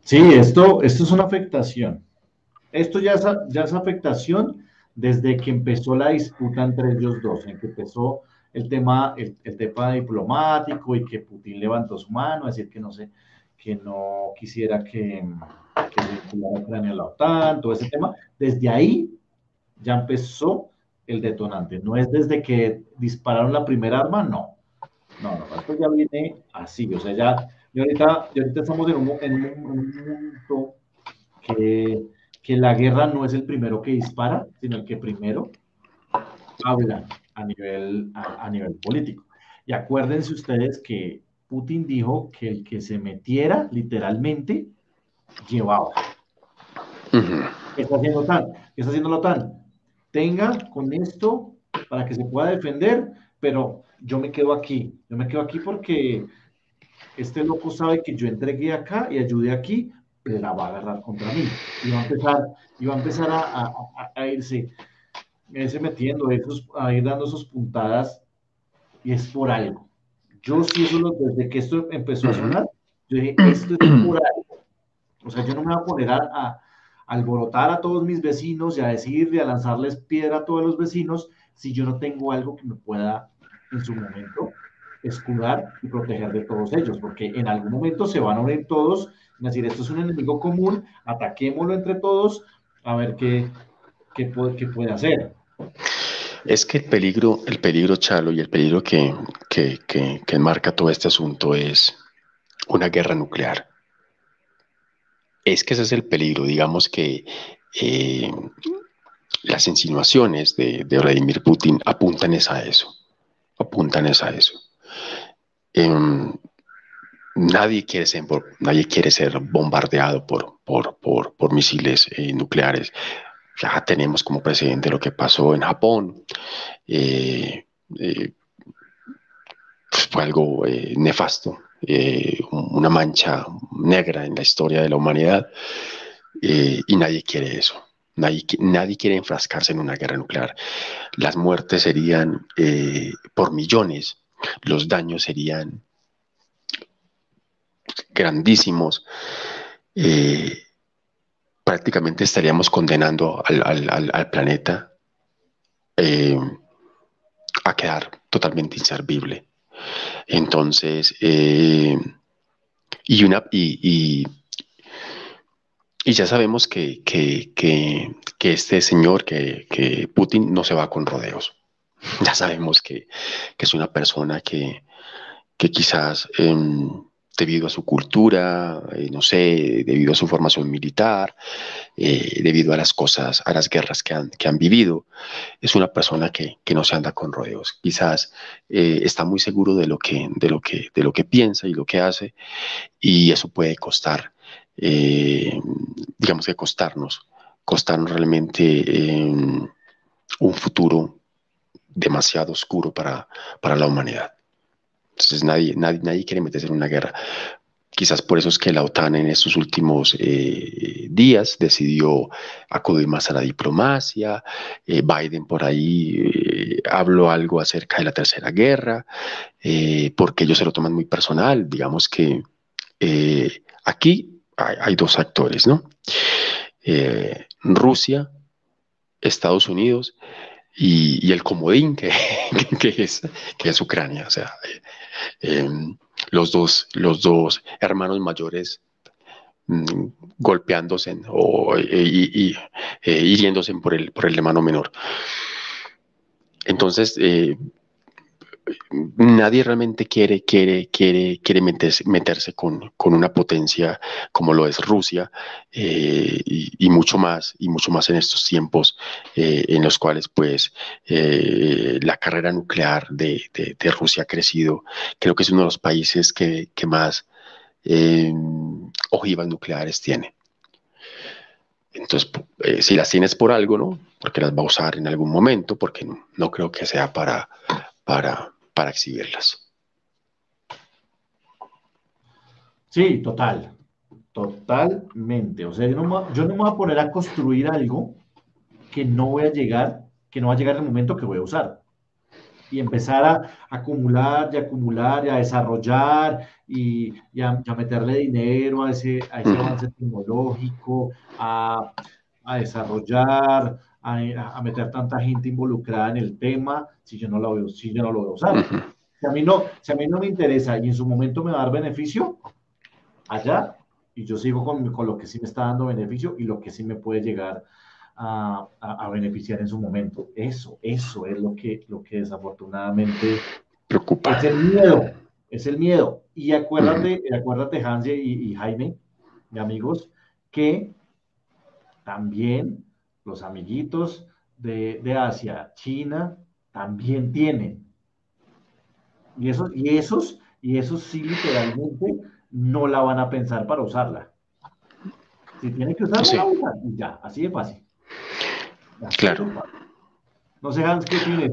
Sí, esto, esto es una afectación. Esto ya es, ya es afectación desde que empezó la disputa entre ellos dos, en que empezó el tema, el, tema diplomático y que Putin levantó su mano a decir que no sé, que no quisiera que, que la Ucrania a la OTAN, todo ese tema. Desde ahí ya empezó el detonante. No es desde que dispararon la primera arma, no. No, no, esto ya viene así, o sea, ya y ahorita, estamos en un, momento que, que, la guerra no es el primero que dispara, sino el que primero habla a nivel, a, nivel político. Y acuérdense ustedes que Putin dijo que el que se metiera literalmente llevaba. ¿Qué está haciendo OTAN? ¿Qué está haciendo la OTAN? Tenga con esto para que se pueda defender, pero yo me quedo aquí. Yo me quedo aquí porque este loco sabe que yo entregué acá y ayudé aquí, pero la va a agarrar contra mí. Y va a empezar, y va a, empezar a, a, irse, irse, metiendo, esos, a ir dando sus puntadas, y es por algo. Yo sí, eso desde que esto empezó a sonar, yo dije, esto es por algo. O sea, yo no me voy a poner a, a alborotar a todos mis vecinos y a decir y a lanzarles piedra a todos los vecinos si yo no tengo algo que me pueda en su momento escudar y proteger de todos ellos, porque en algún momento se van a unir todos, es decir, esto es un enemigo común, ataquémoslo entre todos, a ver qué, qué, puede, qué puede hacer. Es que el peligro, el peligro, Chalo, y el peligro que, que, que, que enmarca todo este asunto es una guerra nuclear. Es que ese es el peligro, digamos que eh, las insinuaciones de, de, Vladimir Putin apuntan es a eso, apuntan es a eso. Em, nadie, quiere ser, nadie quiere ser bombardeado por, por, misiles eh, nucleares. Ya tenemos como precedente lo que pasó en Japón. Eh, eh, fue algo nefasto, una mancha negra en la historia de la humanidad y nadie quiere eso. Nadie, quiere enfrascarse en una guerra nuclear. Las muertes serían por millones los daños serían grandísimos. Eh, prácticamente estaríamos condenando al, planeta eh, a quedar totalmente inservible. Entonces, eh, y, una, y, ya sabemos que, que este señor, que, Putin, no se va con rodeos. Ya sabemos que, es una persona que, quizás em, debido a su cultura, eh, no sé, debido a su formación militar, eh, debido a las cosas, a las guerras que han, que han vivido, es una persona que, no se anda con rodeos. Quizás eh, está muy seguro de lo, que, de, lo que, de lo que piensa y lo que hace, y eso puede costar digamos que costarnos, costarnos realmente eh, un futuro demasiado oscuro para, para la humanidad. Entonces nadie, nadie, nadie quiere meterse en una guerra. Quizás por eso es que la OTAN en estos últimos eh, días decidió acudir más a la diplomacia. Biden por ahí habló algo acerca de la tercera guerra, porque ellos se lo toman muy personal. Digamos que aquí hay, dos actores, ¿no? Eh, Rusia, Estados Unidos y, el comodín que, es, que es Ucrania. O sea, eh, em, los, dos, los dos hermanos mayores mm, golpeándose o, y, eh, hiriéndose por el, por el hermano menor. Entonces, nadie realmente quiere, quiere, quiere, quiere meterse, con, una potencia como lo es Rusia eh, y, mucho más, y mucho más en estos tiempos eh, en los cuales pues eh, la carrera nuclear de, Rusia ha crecido. Creo que es uno de los países que, más ojivas nucleares tiene. Entonces, si las tienes por algo, ¿no? Porque las va a usar en algún momento, porque no, creo que sea para, para, para exhibirlas. Sí, total, totalmente. O sea, yo no, me, voy a poner a construir algo que no voy a llegar, que no va a llegar el momento que voy a usar. Y empezar a acumular y acumular y a desarrollar y, a, meterle dinero a ese, avance tecnológico, a, desarrollar, a, meter tanta gente involucrada en el tema si yo no lo veo, si yo no lo a usar. Si a, mí no, si a mí no me interesa y en su momento me va a dar beneficio, allá, y yo sigo con, con lo que sí me está dando beneficio y lo que sí me puede llegar a, a, beneficiar en su momento. Eso, eso es lo que, lo que desafortunadamente preocupa. Es el miedo, es el miedo. Y acuérdate, acuérdate Hans y, y Jaime, mi amigos, que también los amiguitos de, de Asia, China, también tienen. Y esos, y esos, y esos sí literalmente no la van a pensar para usarla. Si tienen que usarla, la y ya, así de fácil. claro. No sé, Hans, ¿qué tienes?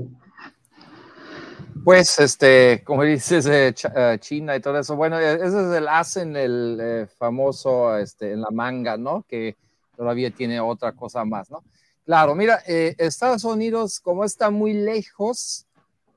Pues, este, como dices, eh, eh, China y todo eso, bueno, e, ese es el hacen el eh, famoso, este, en la manga, ¿no? Que todavía tiene otra cosa más, ¿no? Claro, mira, eh, Estados Unidos, como está muy lejos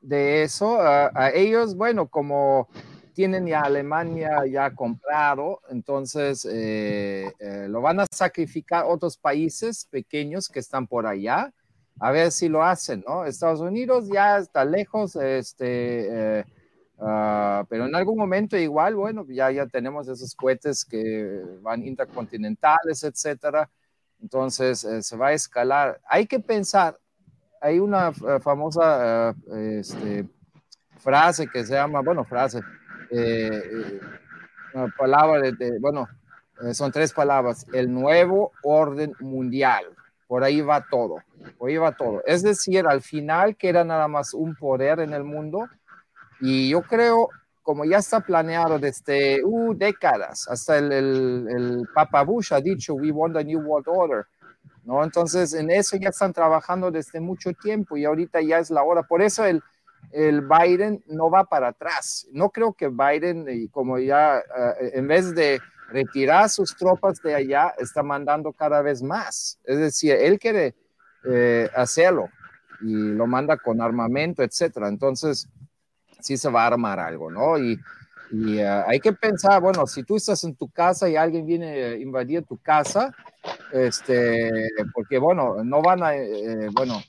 de eso, a, ellos, bueno, como tienen ya Alemania ya comprado, entonces eh, eh, lo van a sacrificar otros países pequeños que están por allá, a ver si lo hacen, ¿no? Estados Unidos ya está lejos, este, ah, pero en algún momento igual, bueno, ya, ya tenemos esos cohetes que van intercontinentales, etcétera entonces, eh, se va a escalar. Hay que pensar, hay una eh, famosa eh, este, frase que se llama, bueno, frase, una palabra de, bueno, son tres palabras, el nuevo orden mundial. Por ahí va todo, por ahí va todo. Es decir, al final queda nada más un poder en el mundo y yo creo como ya está planeado desde uh, décadas, hasta el, el, Papa Bush ha dicho, we want a new world order, ¿no? Entonces, en eso ya están trabajando desde mucho tiempo y ahorita ya es la hora. Por eso el, el Biden no va para atrás. No creo que Biden, como ya, eh, en vez de retirar sus tropas de allá, está mandando cada vez más. Es decir, él quiere eh, hacerlo y lo manda con armamento, etcétera. Entonces, sí se va a armar algo, ¿no? Y, eh, hay que pensar, bueno, si tú estás en tu casa y alguien viene a invadir tu casa, este, porque bueno, no van a, eh, bueno,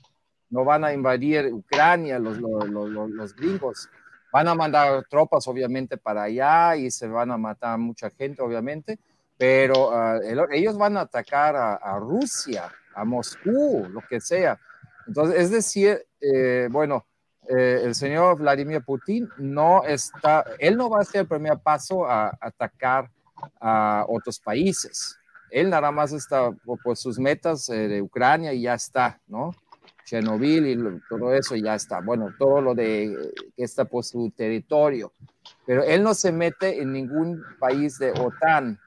no van a invadir Ucrania los, los, gringos, van a mandar tropas obviamente para allá y se van a matar mucha gente obviamente, pero ah, ellos van a atacar a, Rusia, a Moscú, lo que sea. Entonces, es decir, eh, bueno, eh, el señor Vladimir Putin no está, él no va a ser el primer paso a atacar a otros países. Él nada más está por, sus metas eh, de Ucrania y ya está, ¿no? Chernobyl y todo eso ya está. Bueno, todo lo de que está por su territorio. Pero él no se mete en ningún país de OTAN.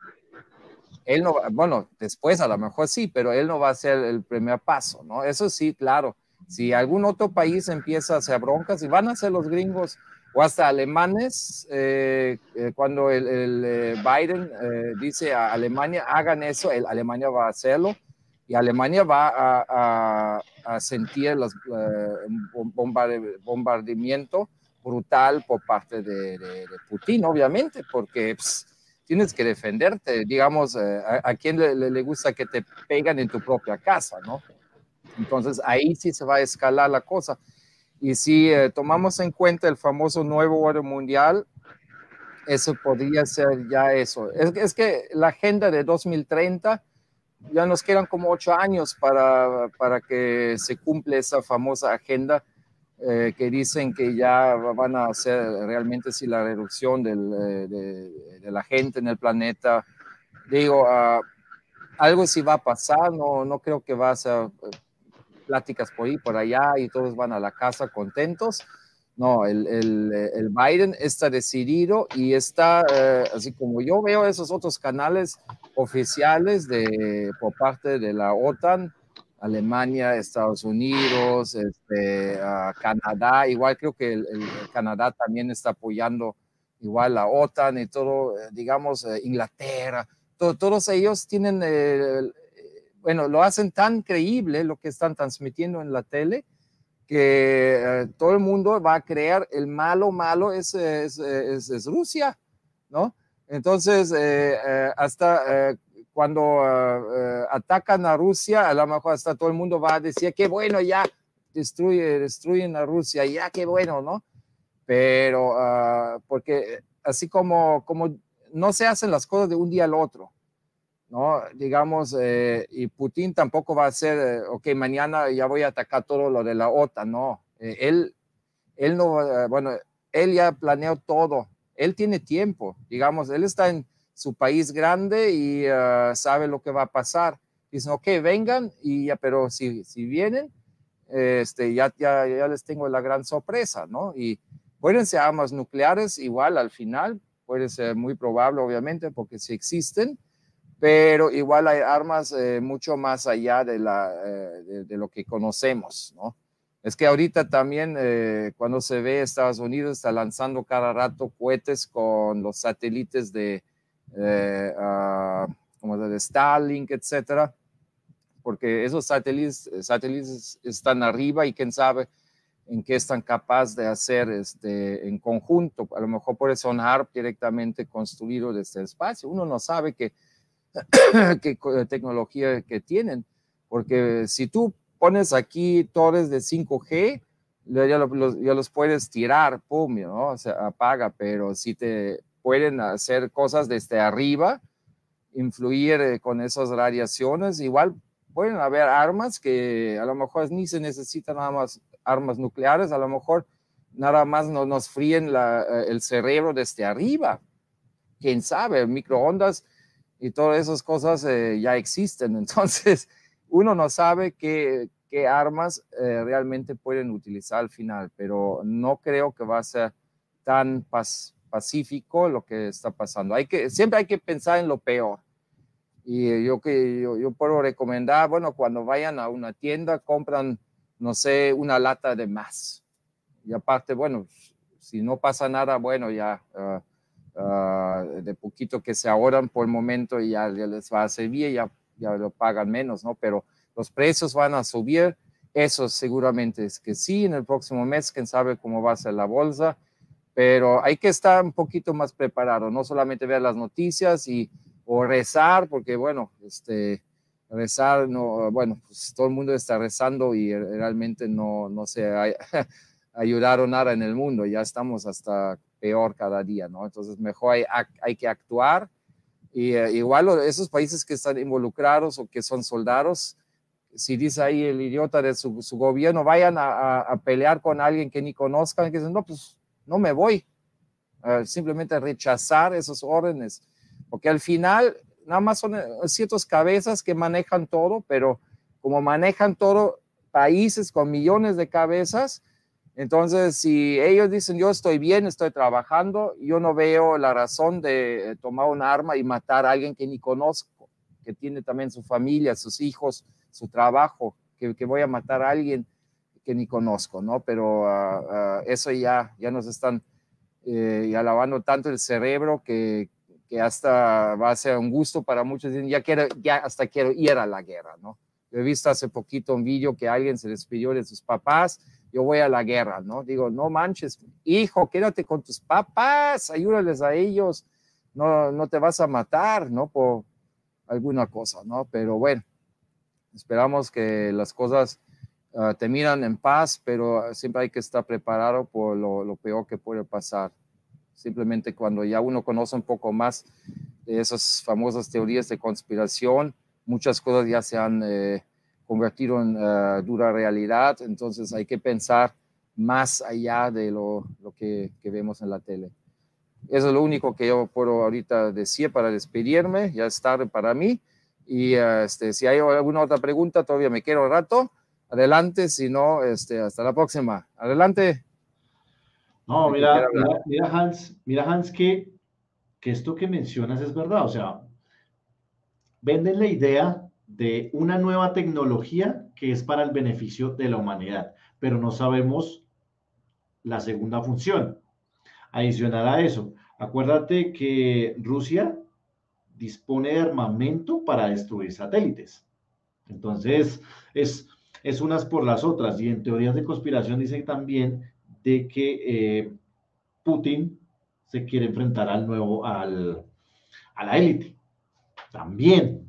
Él no, bueno, después a lo mejor sí, pero él no va a ser el primer paso, ¿no? Eso sí, claro. Si algún otro país empieza a hacer broncas, y van a ser los gringos o hasta alemanes, eh, eh, cuando el, eh, Biden dice a Alemania, hagan eso, Alemania va a hacerlo y Alemania va a, sentir los bombardamiento brutal por parte de, Putin, obviamente, porque pues, tienes que defenderte, digamos, a, a quién le, le, gusta que te pegan en tu propia casa, ¿no? Entonces ahí sí se va a escalar la cosa. Y si eh, tomamos en cuenta el famoso nuevo orden mundial, eso podría ser ya eso. Es, que la agenda de 2030, ya nos quedan como ocho años para, para que se cumple esa famosa agenda eh, que dicen que ya van a hacer realmente si la reducción eh, de, la gente en el planeta. Digo, uh, algo sí va a pasar, no, no creo que va a ser pláticas por ahí, por allá y todos van a la casa contentos. No, el, el, el Biden está decidido y está, eh, así como yo veo esos otros canales oficiales de, por parte de la OTAN, Alemania, Estados Unidos, este, Canadá, igual creo que el, Canadá también está apoyando igual la OTAN y todo, eh, digamos, eh, Inglaterra, todos ellos tienen bueno, lo hacen tan creíble lo que están transmitiendo en la tele que eh, todo el mundo va a creer el malo, malo es, es, Rusia, ¿no? Entonces, eh, eh, hasta cuando atacan a Rusia, a lo mejor hasta todo el mundo va a decir, qué bueno, ya destruye, destruyen a Rusia, ya qué bueno, ¿no? Pero, ah, porque así como, como no se hacen las cosas de un día al otro, ¿no? Digamos, eh, y Putin tampoco va a ser, eh, ok, mañana ya voy a atacar todo lo de la OTAN, no. Eh, él, él no, bueno, él ya planeó todo, él tiene tiempo, digamos, él está en su país grande y sabe lo que va a pasar. Dicen, ok, vengan, y ya, pero si, si vienen, este, ya, ya, ya les tengo la gran sorpresa, ¿no? Y pueden ser armas nucleares, igual al final, puede ser muy probable, obviamente, porque si existen, pero igual hay armas eh, mucho más allá de, la, eh, de, lo que conocemos, ¿no? Es que ahorita también eh, cuando se ve Estados Unidos está lanzando cada rato cohetes con los satélites de, uh, como de Starlink, etcétera, porque esos satélites, satélites están arriba y quién sabe en qué están capaces de hacer este, en conjunto. A lo mejor puede sonar directamente construido desde el espacio. Uno no sabe que qué tecnología que tienen, porque si tú pones aquí torres de 5G, ya, los, puedes tirar, pum, ¿no? Apaga, pero si te pueden hacer cosas desde arriba, influir eh, con esas radiaciones, igual pueden haber armas que a lo mejor ni se necesitan nada más armas nucleares, a lo mejor nada más no, nos fríen eh, el cerebro desde arriba. Quién sabe, microondas y todas esas cosas eh, ya existen. Entonces, uno no sabe qué, qué armas eh, realmente pueden utilizar al final, pero no creo que va a ser tan pacífico lo que está pasando. Hay que, siempre hay que pensar en lo peor. Y yo, que, yo, yo puedo recomendar, bueno, cuando vayan a una tienda, compran, no sé, una lata de más. Y aparte, bueno, si no pasa nada, bueno, ya ah, Ah, de poquito que se ahorran por el momento y ya, les va a servir, ya, ya lo pagan menos, ¿no? Pero los precios van a subir, eso seguramente es que sí, en el próximo mes, quién sabe cómo va a ser la bolsa, pero hay que estar un poquito más preparado, no solamente ver las noticias y o rezar, porque bueno, este, rezar, no, bueno, pues todo el mundo está rezando y realmente no, no se ha ayudado nada en el mundo, ya estamos hasta peor cada día, ¿no? Entonces, mejor hay, hay que actuar Y eh, igual esos países que están involucrados o que son soldados, si dice ahí el idiota de su, gobierno, vayan a, pelear con alguien que ni conozcan, que dicen, no, pues no me voy. Simplemente rechazar esos órdenes, porque al final nada más son eh, ciertas cabezas que manejan todo, pero como manejan todo países con millones de cabezas, entonces si ellos dicen yo estoy bien, estoy trabajando, yo no veo la razón de tomar un arma y matar a alguien que ni conozco, que tiene también su familia, sus hijos, su trabajo, que, que voy a matar a alguien que ni conozco, ¿no? Pero ah, ah, eso ya, ya nos están eh, alabando tanto el cerebro que, que, hasta va a ser un gusto para muchos. Ya, quiero, ya hasta quiero ir a la guerra, ¿no? Yo he visto hace poquito un vídeo que alguien se despidió de sus papás, yo voy a la guerra, ¿no? Digo, no manches, hijo, quédate con tus papás, ayúdales a ellos, no, no te vas a matar, ¿no? Por alguna cosa, ¿no? Pero bueno, Esperamos que las cosas uh, terminan en paz, pero siempre hay que estar preparado por lo, peor que puede pasar. Simplemente cuando ya uno conoce un poco más de esas famosas teorías de conspiración, muchas cosas ya se han eh, convertido en uh, dura realidad, entonces hay que pensar más allá de lo, lo que, que, vemos en la tele. Eso es lo único que yo puedo ahorita decir para despedirme, ya es tarde para mí. Y este, si hay alguna otra pregunta, todavía me quiero rato. Adelante, si no, este, hasta la próxima. Adelante. No, mira, mira, Hans, mira Hans que, que esto que mencionas es verdad. O sea, venden la idea de una nueva tecnología que es para el beneficio de la humanidad, pero no sabemos la segunda función. Adicional a eso, acuérdate que Rusia dispone de armamento para destruir satélites. Entonces, es, es unas por las otras. Y en teorías de conspiración dicen también de que eh, Putin se quiere enfrentar al nuevo, al, a la élite. También.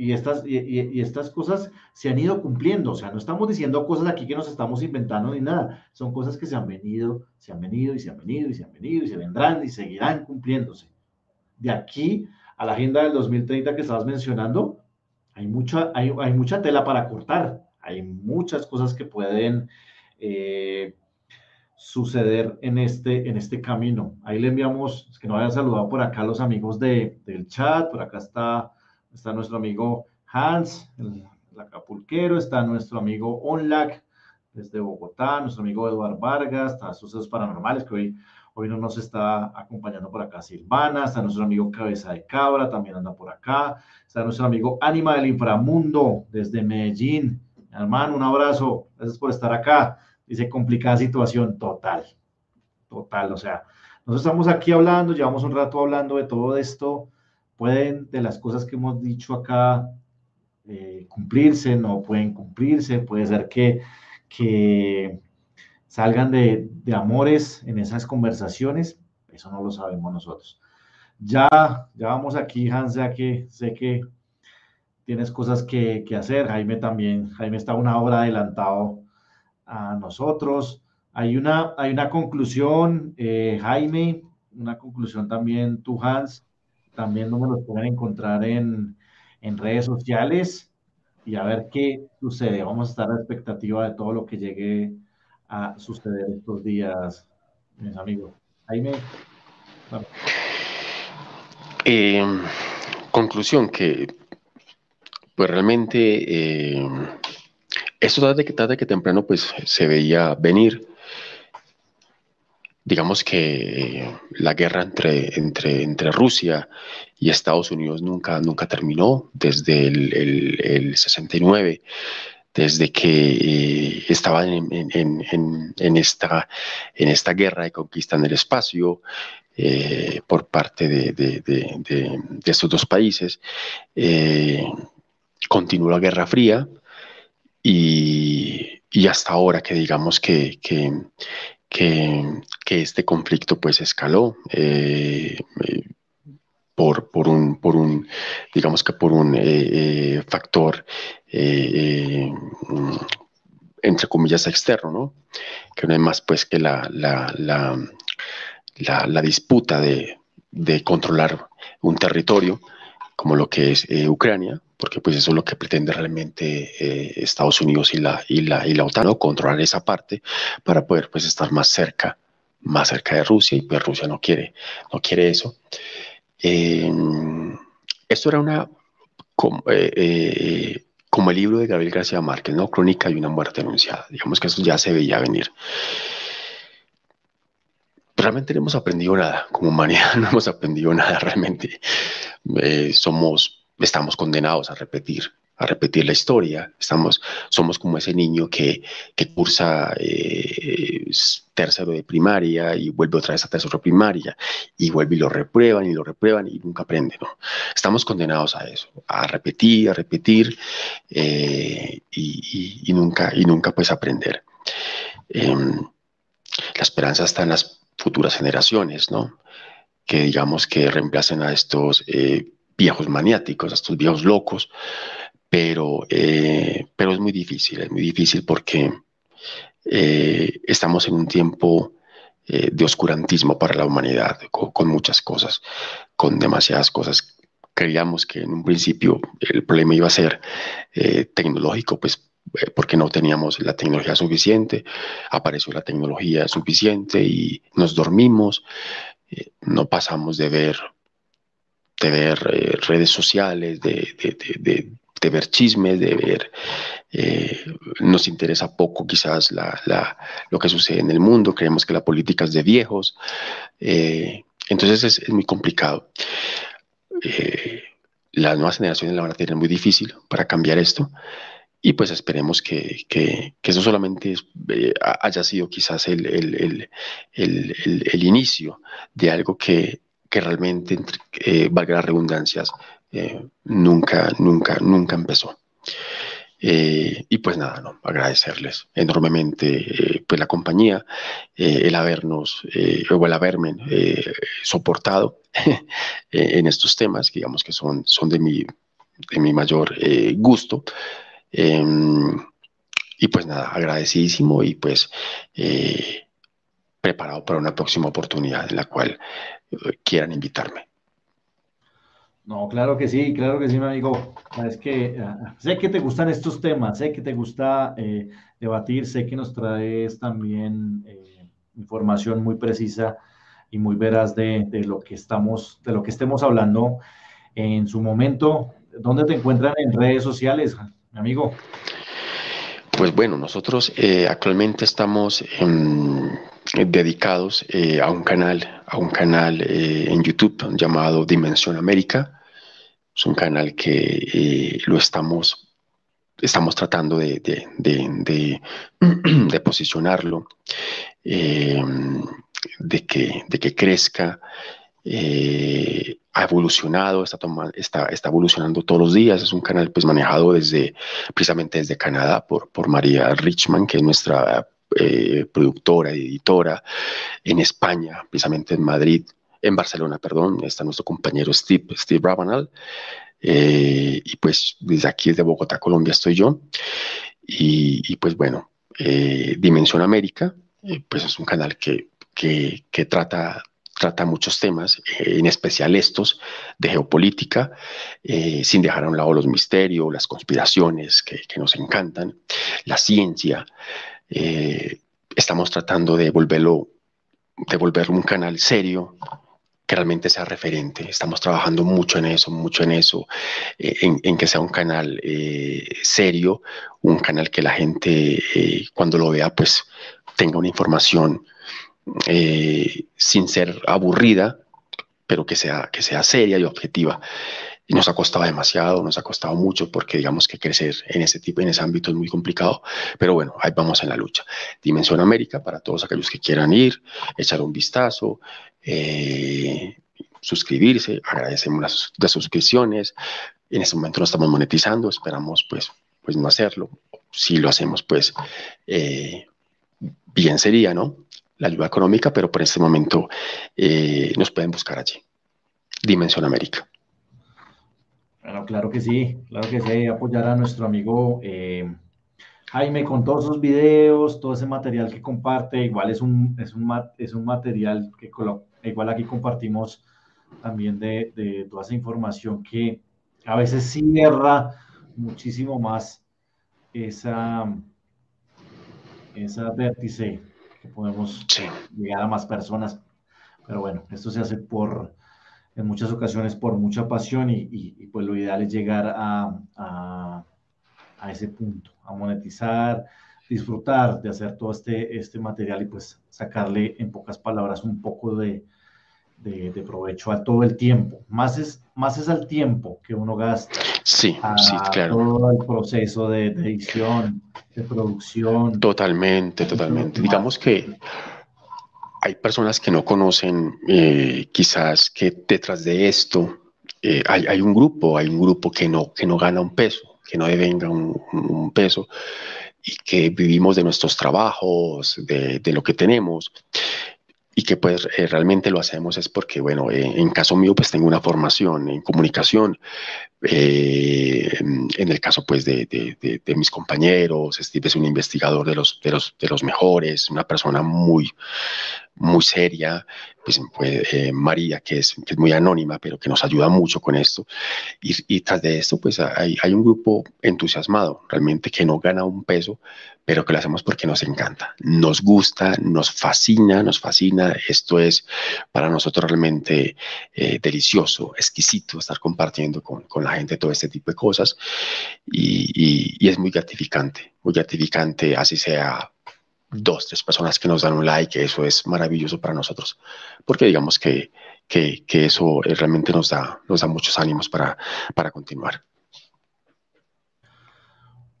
Y estas, y, estas cosas se han ido cumpliendo. O sea, no estamos diciendo cosas aquí que nos estamos inventando ni nada. Son cosas que se han venido, se han venido y se han venido y se han venido y se vendrán y seguirán cumpliéndose. De aquí a la agenda del 2030 que estabas mencionando, hay mucha, hay, hay mucha tela para cortar, hay muchas cosas que pueden eh, suceder en este, en este camino. Ahí le enviamos, es que no hayan saludado por acá los amigos de, del chat, por acá está, está nuestro amigo Hans, el, acapulquero, está nuestro amigo Onlac desde Bogotá, nuestro amigo Eduardo Vargas, está Sucesos Paranormales, que hoy Hoy no nos está acompañando por acá Silvana, está nuestro amigo Cabeza de Cabra, también anda por acá, está nuestro amigo Ánima del Inframundo desde Medellín. Hermano, un abrazo, gracias por estar acá. Dice complicada situación total, total, o sea, nosotros estamos aquí hablando, llevamos un rato hablando de todo esto, pueden de las cosas que hemos dicho acá eh, cumplirse, no pueden cumplirse, puede ser que, que salgan de, amores en esas conversaciones, eso no lo sabemos nosotros. Ya, ya vamos aquí, Hans, ya que sé que tienes cosas que, hacer. Jaime también, Jaime está una hora adelantado a nosotros. Hay una, hay una conclusión, eh, Jaime, una conclusión también tú, Hans, también no me lo pueden encontrar en, en redes sociales y a ver qué sucede. Vamos a estar a la expectativa de todo lo que llegue a suceder estos días, mis amigos? Jaime. Eh, conclusión que pues realmente eh, esto tarde que tarde que temprano pues se veía venir digamos que la guerra entre, entre, entre Rusia y Estados Unidos nunca, nunca terminó desde el, el, el 69 desde que eh, estaban en, esta, en esta guerra de conquista en el espacio eh, por parte de, estos dos países. Eh, continuó la Guerra Fría y, hasta ahora que digamos que, este conflicto pues escaló por, un, por un, digamos que por un eh, eh, factor, eh, entre comillas, externo, ¿no? Que no es más pues que la, la, la, la, disputa de, de, controlar un territorio como lo que es eh, Ucrania, porque pues eso es lo que pretende realmente eh, Estados Unidos y la, y la, y la OTAN, controlar esa parte para poder pues estar más cerca, más cerca de Rusia y pues Rusia no quiere, no quiere eso. esto era una como, como, el libro de Gabriel García Márquez, ¿no? Crónica de una muerte anunciada. Digamos que eso ya se veía venir realmente no hemos aprendido nada como humanidad, no hemos aprendido nada realmente. Eh, somos, estamos condenados a repetir, a repetir la historia. Estamos, somos como ese niño que, que cursa eh, tercero de primaria y vuelve otra vez a tercero de primaria y vuelve y lo reprueban y lo reprueban y nunca aprende. ¿no? Estamos condenados a eso, a repetir, a repetir eh, y, y, nunca, y nunca pues aprender. Em, la esperanza está en las futuras generaciones, ¿no? Que digamos que reemplacen a estos eh, viejos maniáticos, a estos viejos locos, pero, eh, pero es muy difícil, es muy difícil porque eh, estamos en un tiempo de oscurantismo para la humanidad, con, muchas cosas, con demasiadas cosas. Creíamos que en un principio el problema iba a ser tecnológico, pues eh, porque no teníamos la tecnología suficiente, apareció la tecnología suficiente y nos dormimos, eh, no pasamos de ver, de ver eh, redes sociales, de, de, de, ver chismes, de ver, nos interesa poco quizás la, la, lo que sucede en el mundo, creemos que la política es de viejos, entonces es, es, muy complicado. las nuevas generaciones la van a tener muy difícil para cambiar esto. Y pues esperemos que, que, que eso solamente eh, haya sido quizás el, el, el, el, inicio de algo que, que realmente, eh, valga las redundancias, eh, nunca, nunca, nunca empezó. y pues nada, ¿no? agradecerles enormemente pues la compañía, el habernos o el haberme soportado en estos temas, que digamos que son, son de, mi, de mi mayor gusto. Em, y pues nada, agradecidísimo y pues eh, preparado para una próxima oportunidad en la cual eh, quieran invitarme. No, claro que sí, claro que sí, mi amigo. Es que ah, sé que te gustan estos temas, sé que te gusta eh, debatir, sé que nos traes también información muy precisa y muy veraz de, de, lo que estamos, de lo que estemos hablando en su momento. ¿Dónde te encuentran en redes sociales? amigo? Pues bueno, nosotros eh, actualmente estamos em, dedicados eh, a un canal, a un canal eh, en YouTube llamado Dimensión América. Es un canal que lo estamos, estamos tratando de, de, de posicionarlo, em, de, que, de que crezca. Eh, ha evolucionado, está, está, está, evolucionando todos los días. Es un canal pues manejado desde, precisamente desde Canadá por, por María Richman, que es nuestra eh, productora editora. En España, precisamente en Madrid, en Barcelona, perdón, está nuestro compañero Steve, Steve Rabanal. Eh, y pues desde aquí, desde Bogotá, Colombia, estoy yo. Y, pues bueno, Dimensión América, pues es un canal que, que, trata trata muchos temas, eh, en especial estos de geopolítica, eh, sin dejar a un lado los misterios, las conspiraciones que, nos encantan, la ciencia. Eh, estamos tratando de volverlo, de volverlo un canal serio que realmente sea referente. Estamos trabajando mucho en eso, mucho en eso, en, en, que sea un canal serio, un canal que la gente cuando lo vea pues tenga una información eh, sin ser aburrida, pero que sea, que sea seria y objetiva. Y nos ha costado demasiado, nos ha costado mucho, porque digamos que crecer en ese tipo, en ese ámbito es muy complicado, pero bueno, ahí vamos en la lucha. Dimensión América, para todos aquellos que quieran ir, echar un vistazo, eh, suscribirse, agradecemos las, las, suscripciones. En este momento no estamos monetizando, esperamos pues, pues no hacerlo. Si lo hacemos, pues eh, bien sería, ¿no? la ayuda económica, pero por este momento eh, nos pueden buscar allí. Dimensión América. Bueno, claro que sí, claro que sí, apoyar a nuestro amigo eh, Jaime con todos sus videos, todo ese material que comparte, igual es un, es un, es un material que igual aquí compartimos también de, de toda esa información que a veces cierra muchísimo más esa, esa vértice que podemos llegar a más personas. Pero bueno, esto se hace por, en muchas ocasiones, por mucha pasión y, y, pues lo ideal es llegar a, a, a, ese punto, a monetizar, disfrutar de hacer todo este, este material y pues sacarle en pocas palabras un poco de, de, de provecho a todo el tiempo. Más es, más es al tiempo que uno gasta. Sí, sí, claro. Todo el proceso de, edición, de producción. Totalmente, totalmente. Digamos que hay personas que no conocen eh, quizás que detrás de esto eh, hay, un grupo, hay un grupo que no, que no gana un peso, que no devenga un, peso y que vivimos de nuestros trabajos, de, lo que tenemos. Y que pues eh, realmente lo hacemos es porque, bueno, en caso mío pues tengo una formación en comunicación, en el caso pues de, de, de, mis compañeros, Steve es un investigador de los, de los, de los mejores, una persona muy, muy seria, pues, pues María, que es, que es, muy anónima, pero que nos ayuda mucho con esto. Y, y tras de esto, pues hay, hay, un grupo entusiasmado, realmente que no gana un peso, pero que lo hacemos porque nos encanta, nos gusta, nos fascina, nos fascina. Esto es para nosotros realmente eh, delicioso, exquisito estar compartiendo con, con, la gente todo este tipo de cosas y, y es muy gratificante, muy gratificante, así sea dos, tres personas que nos dan un like, eso es maravilloso para nosotros, porque digamos que, que, que eso eh, realmente nos da, nos da muchos ánimos para, para continuar.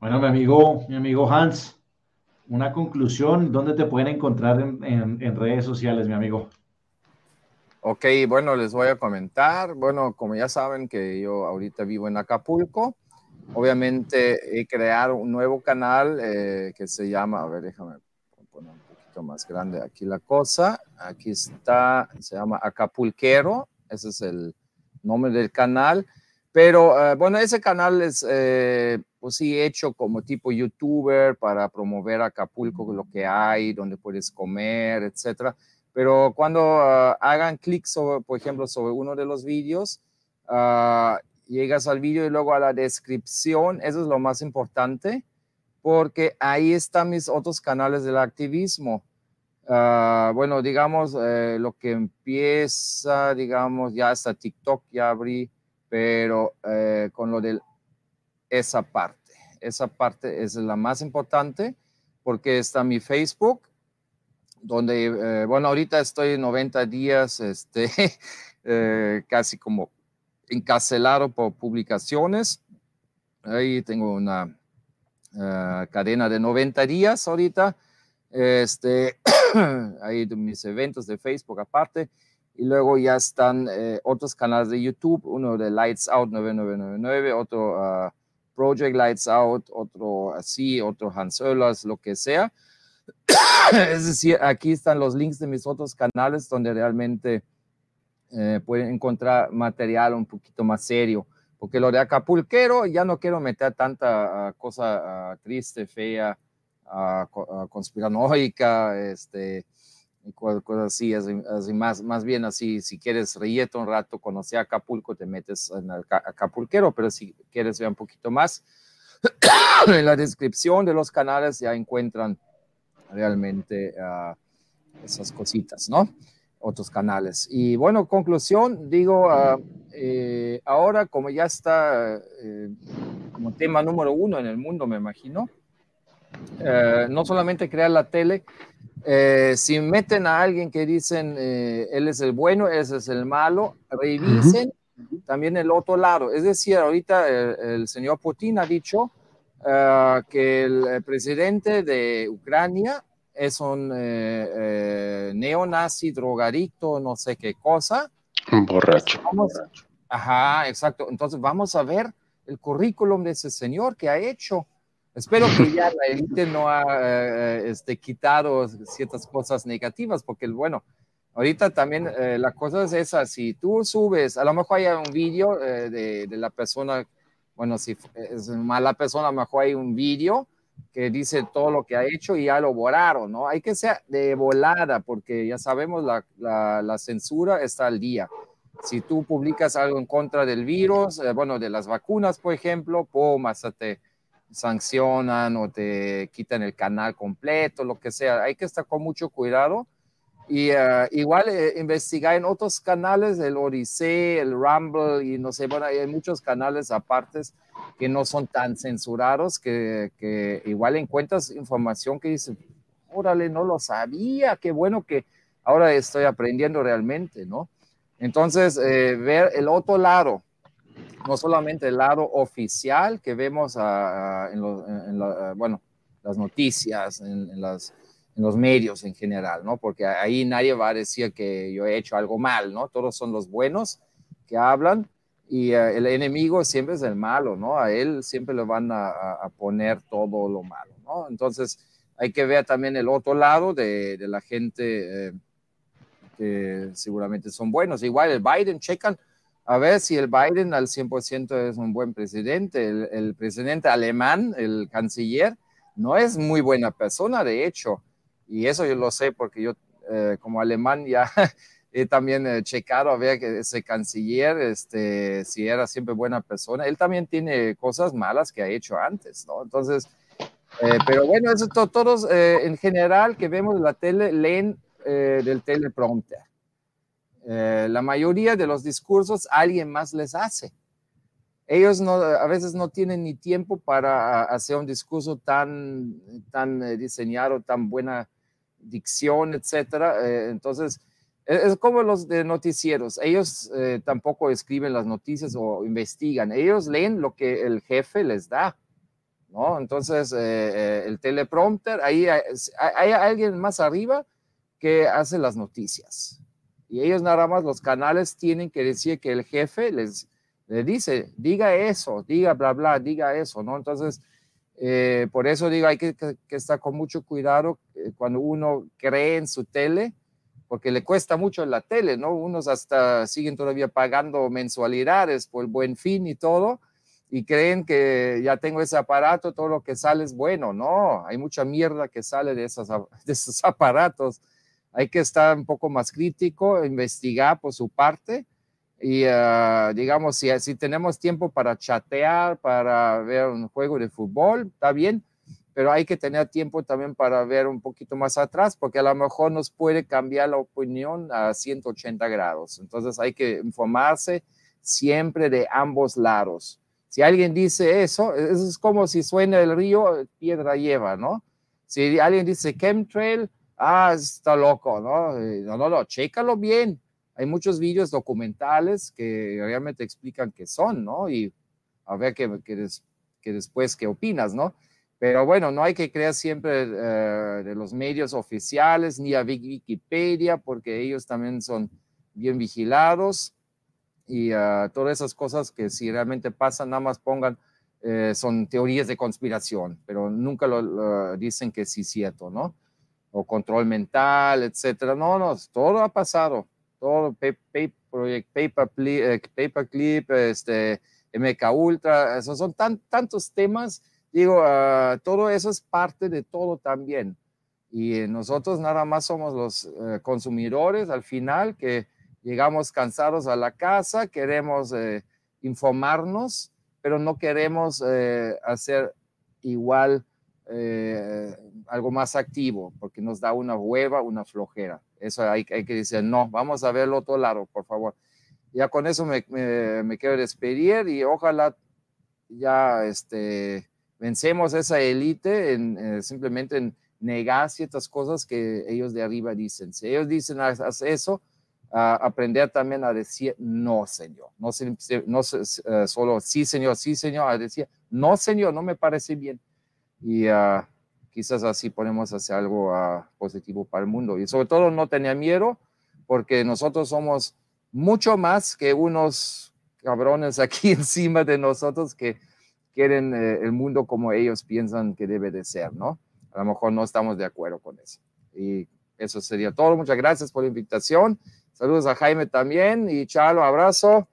Bueno, mi amigo, mi amigo Hans, una conclusión, ¿dónde te pueden encontrar en, en, en, redes sociales, mi amigo? Ok, bueno, les voy a comentar. Bueno, como ya saben que yo ahorita vivo en Acapulco, obviamente he creado un nuevo canal eh, que se llama, a ver, déjame poquito más grande aquí la cosa. Aquí está, se llama Acapulquero, ese es el nombre del canal. Pero uh, bueno, ese canal es, eh, pues sí, hecho como tipo youtuber para promover Acapulco, lo que hay, donde puedes comer, etcétera. Pero cuando uh, hagan clic, sobre, por ejemplo, sobre uno de los vídeos, uh, llegas al vídeo y luego a la descripción, eso es lo más importante, porque ahí están mis otros canales del activismo. Bueno, digamos, eh, lo que empieza, digamos, ya hasta TikTok ya abrí pero eh, con lo de esa parte, esa parte es la más importante porque está mi Facebook, donde, eh, bueno, ahorita estoy 90 días, este, casi como encarcelado por publicaciones. Ahí tengo una uh, cadena de 90 días ahorita. Este, de mis eventos de Facebook aparte y luego ya están eh, otros canales de YouTube, uno de Lights Out 9999, otro uh, Project Lights Out, otro así, otro Hans Oehlers, lo que sea. es decir, aquí están los links de mis otros canales donde realmente eh, pueden encontrar material un poquito más serio. Porque lo de Acapulquero ya no quiero meter tanta uh, cosa uh, triste, fea, conspiranoica, este, cosas así, así, más, más bien así, si quieres reírte un rato, conocer Acapulco, te metes en el Acapulquero, pero si quieres ver un poquito más, en la descripción de los canales ya encuentran realmente uh, esas cositas, ¿no? Otros canales. Y bueno, conclusión, digo, uh, eh, ahora como ya está eh, como tema número uno en el mundo, me imagino, eh, no solamente crear la tele, eh, si meten a alguien que dicen eh, él es el bueno, ese es el malo, revisen uh -huh. también el otro lado. Es decir, ahorita el, el señor Putin ha dicho uh, que el presidente de Ucrania es un eh, neonazi, drogadicto, no sé qué cosa. Un borracho. Vamos, ajá, exacto. Entonces vamos a ver el currículum de ese señor que ha hecho. Espero que ya la élite no ha eh, este, quitado ciertas cosas negativas, porque bueno, ahorita también eh, la cosa es esa, si tú subes, a lo mejor hay un vídeo eh, de, de, la persona, bueno, si es mala persona, a lo mejor hay un vídeo que dice todo lo que ha hecho y ya lo borraron, ¿no? Hay que ser de volada, porque ya sabemos la, la, la censura está al día. si tú publicas algo en contra del virus, eh, bueno, de las vacunas, por ejemplo, pum, hasta te sancionan o te quitan el canal completo, lo que sea. Hay que estar con mucho cuidado. Y uh, igual eh, investigar en otros canales, el Odyssey, el Rumble y no sé, bueno, hay muchos canales apartes que no son tan censurados que, que igual encuentras información que dice, órale, no lo sabía, qué bueno que ahora estoy aprendiendo realmente, ¿no? Entonces, eh, ver el otro lado, no solamente el lado oficial que vemos en, bueno, las noticias, en, los medios en general, ¿no? Porque ahí nadie va a decir que yo he hecho algo mal, ¿no? Todos son los buenos que hablan y eh, el enemigo siempre es el malo, ¿no? A él siempre le van a, poner todo lo malo, ¿no? Entonces hay que ver también el otro lado de, la gente eh, que seguramente son buenos. Igual el Biden, checan a ver si el Biden al 100% es un buen presidente. El, presidente alemán, el canciller, no es muy buena persona, de hecho. Y eso yo lo sé porque yo eh, como alemán ya he también eh, checado a ver que ese canciller, este, si era siempre buena persona. Él también tiene cosas malas que ha hecho antes, ¿no? Entonces, eh, pero bueno, eso todos en general que vemos la tele leen del teleprompter. Eh, la mayoría de los discursos alguien más les hace. Ellos a veces no tienen ni tiempo para hacer un discurso tan, tan eh, diseñado, tan buena dicción, etcétera. Eh, entonces, e, es como los de noticieros. Ellos tampoco escriben las noticias o investigan. Ellos leen lo que el jefe les da. ¿no? Entonces, el teleprompter, ahí hay, alguien más arriba que hace las noticias. Y ellos nada más, los canales tienen que decir que el jefe les, dice, diga eso, diga bla, bla, diga eso, ¿no? Entonces, eh, por eso digo, hay que, estar con mucho cuidado eh, cuando uno cree en su tele, porque le cuesta mucho la tele, ¿no? Unos hasta siguen todavía pagando mensualidades por el buen fin y todo, y creen que ya tengo ese aparato, todo lo que sale es bueno, no, hay mucha mierda que sale de, esas, de esos aparatos hay que estar un poco más crítico, investigar por su parte y ah, digamos, si, tenemos tiempo para chatear, para ver un juego de fútbol, está bien, pero hay que tener tiempo también para ver un poquito más atrás, porque a lo mejor nos puede cambiar la opinión a 180 grados. Entonces hay que informarse siempre de ambos lados. Si alguien dice eso, eso es como si suena el río, piedra lleva, ¿no? Si alguien dice chemtrail, ah, está loco, ¿no? Eh, no, no, no, chécalo bien. Hay muchos vídeos documentales que realmente explican qué son, ¿no? Y a ver qué, que después qué opinas, ¿no? Pero bueno, no hay que creer siempre eh, de los medios oficiales ni a Wikipedia, porque ellos también son bien vigilados y uh, todas esas cosas que si realmente pasan, nada más pongan, eh, son teorías de conspiración, pero nunca lo, dicen que sí es cierto, ¿no? O control mental, etcétera. No, no, todo ha pasado. Todo, Project Paperclip, Paperclip este, MK Ultra, esos son tan, tantos temas. Digo, ah, todo eso es parte de todo también. Y nosotros nada más somos los eh, consumidores al final que llegamos cansados a la casa, queremos eh, informarnos, pero no queremos eh, hacer igual eh, algo más activo, porque nos da una hueva, una flojera. Eso hay, hay que decir, no, vamos a verlo otro lado, por favor. Ya con eso me, me, quiero despedir y ojalá ya este, vencemos esa élite en, eh, simplemente en negar ciertas cosas que ellos de arriba dicen. Si ellos dicen haz eso, aprender también a decir no, señor. No, no uh, solo sí, señor, sí, señor, a decir no, señor, no me parece bien y uh, quizás así podemos hacer algo uh, positivo para el mundo. Y sobre todo no tenía miedo porque nosotros somos mucho más que unos cabrones aquí encima de nosotros que quieren eh, el mundo como ellos piensan que debe de ser, ¿no? A lo mejor no estamos de acuerdo con eso. Y eso sería todo. Muchas gracias por la invitación. Saludos a Jaime también y Chalo, abrazo.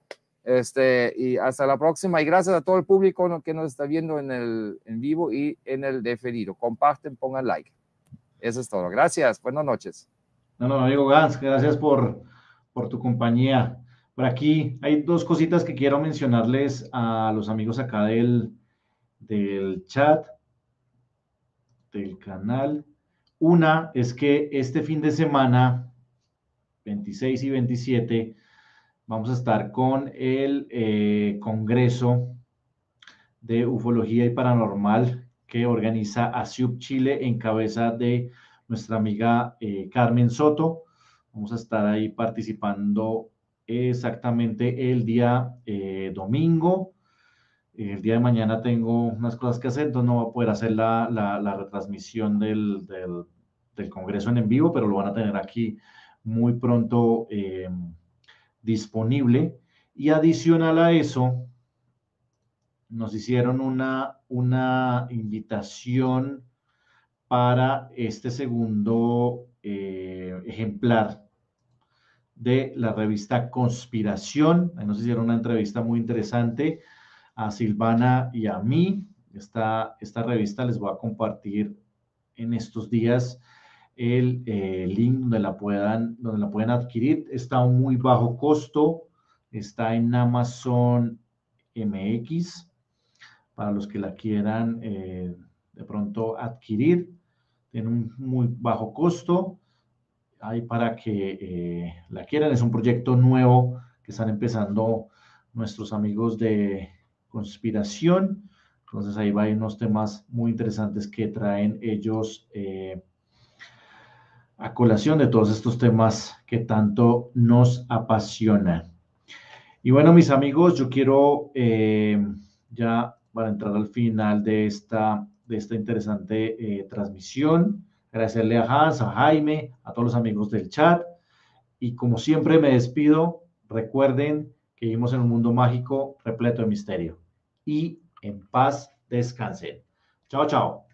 Este, y hasta la próxima. Y gracias a todo el público que nos está viendo en el en vivo y en el deferido. Comparten, pongan like. Eso es todo. Gracias. Buenas noches. No, no, amigo Gans, gracias por, por tu compañía. Por aquí hay dos cositas que quiero mencionarles a los amigos acá del, del chat, del canal. Una es que este fin de semana, 26 y 27, vamos a estar con el eh, Congreso de Ufología y Paranormal que organiza ASIUP Chile en cabeza de nuestra amiga eh, Carmen Soto. Vamos a estar ahí participando exactamente el día eh, domingo. El día de mañana tengo unas cosas que hacer, entonces no voy a poder hacer la, la, retransmisión del, del, Congreso en, en vivo, pero lo van a tener aquí muy pronto disponible. Y adicional a eso, nos hicieron una, una invitación para este segundo eh, ejemplar de la revista Conspiración. Ahí nos hicieron una entrevista muy interesante a Silvana y a mí. Esta, esta revista les voy a compartir en estos días el eh, link donde la, puedan, donde la pueden adquirir. Está a un muy bajo costo. Está en Amazon MX para los que la quieran eh, de pronto adquirir. Tiene un muy bajo costo. Ahí para que eh, la quieran. Es un proyecto nuevo que están empezando nuestros amigos de conspiración. Entonces ahí va a unos temas muy interesantes que traen ellos a colación de todos estos temas que tanto nos apasionan. Y bueno, mis amigos, yo quiero ya para entrar al final de esta, de esta interesante eh, transmisión. Agradecerle a Hans, a Jaime, a todos los amigos del chat. Y como siempre me despido, recuerden que vivimos en un mundo mágico repleto de misterio. Y en paz descansen. Chao, chao.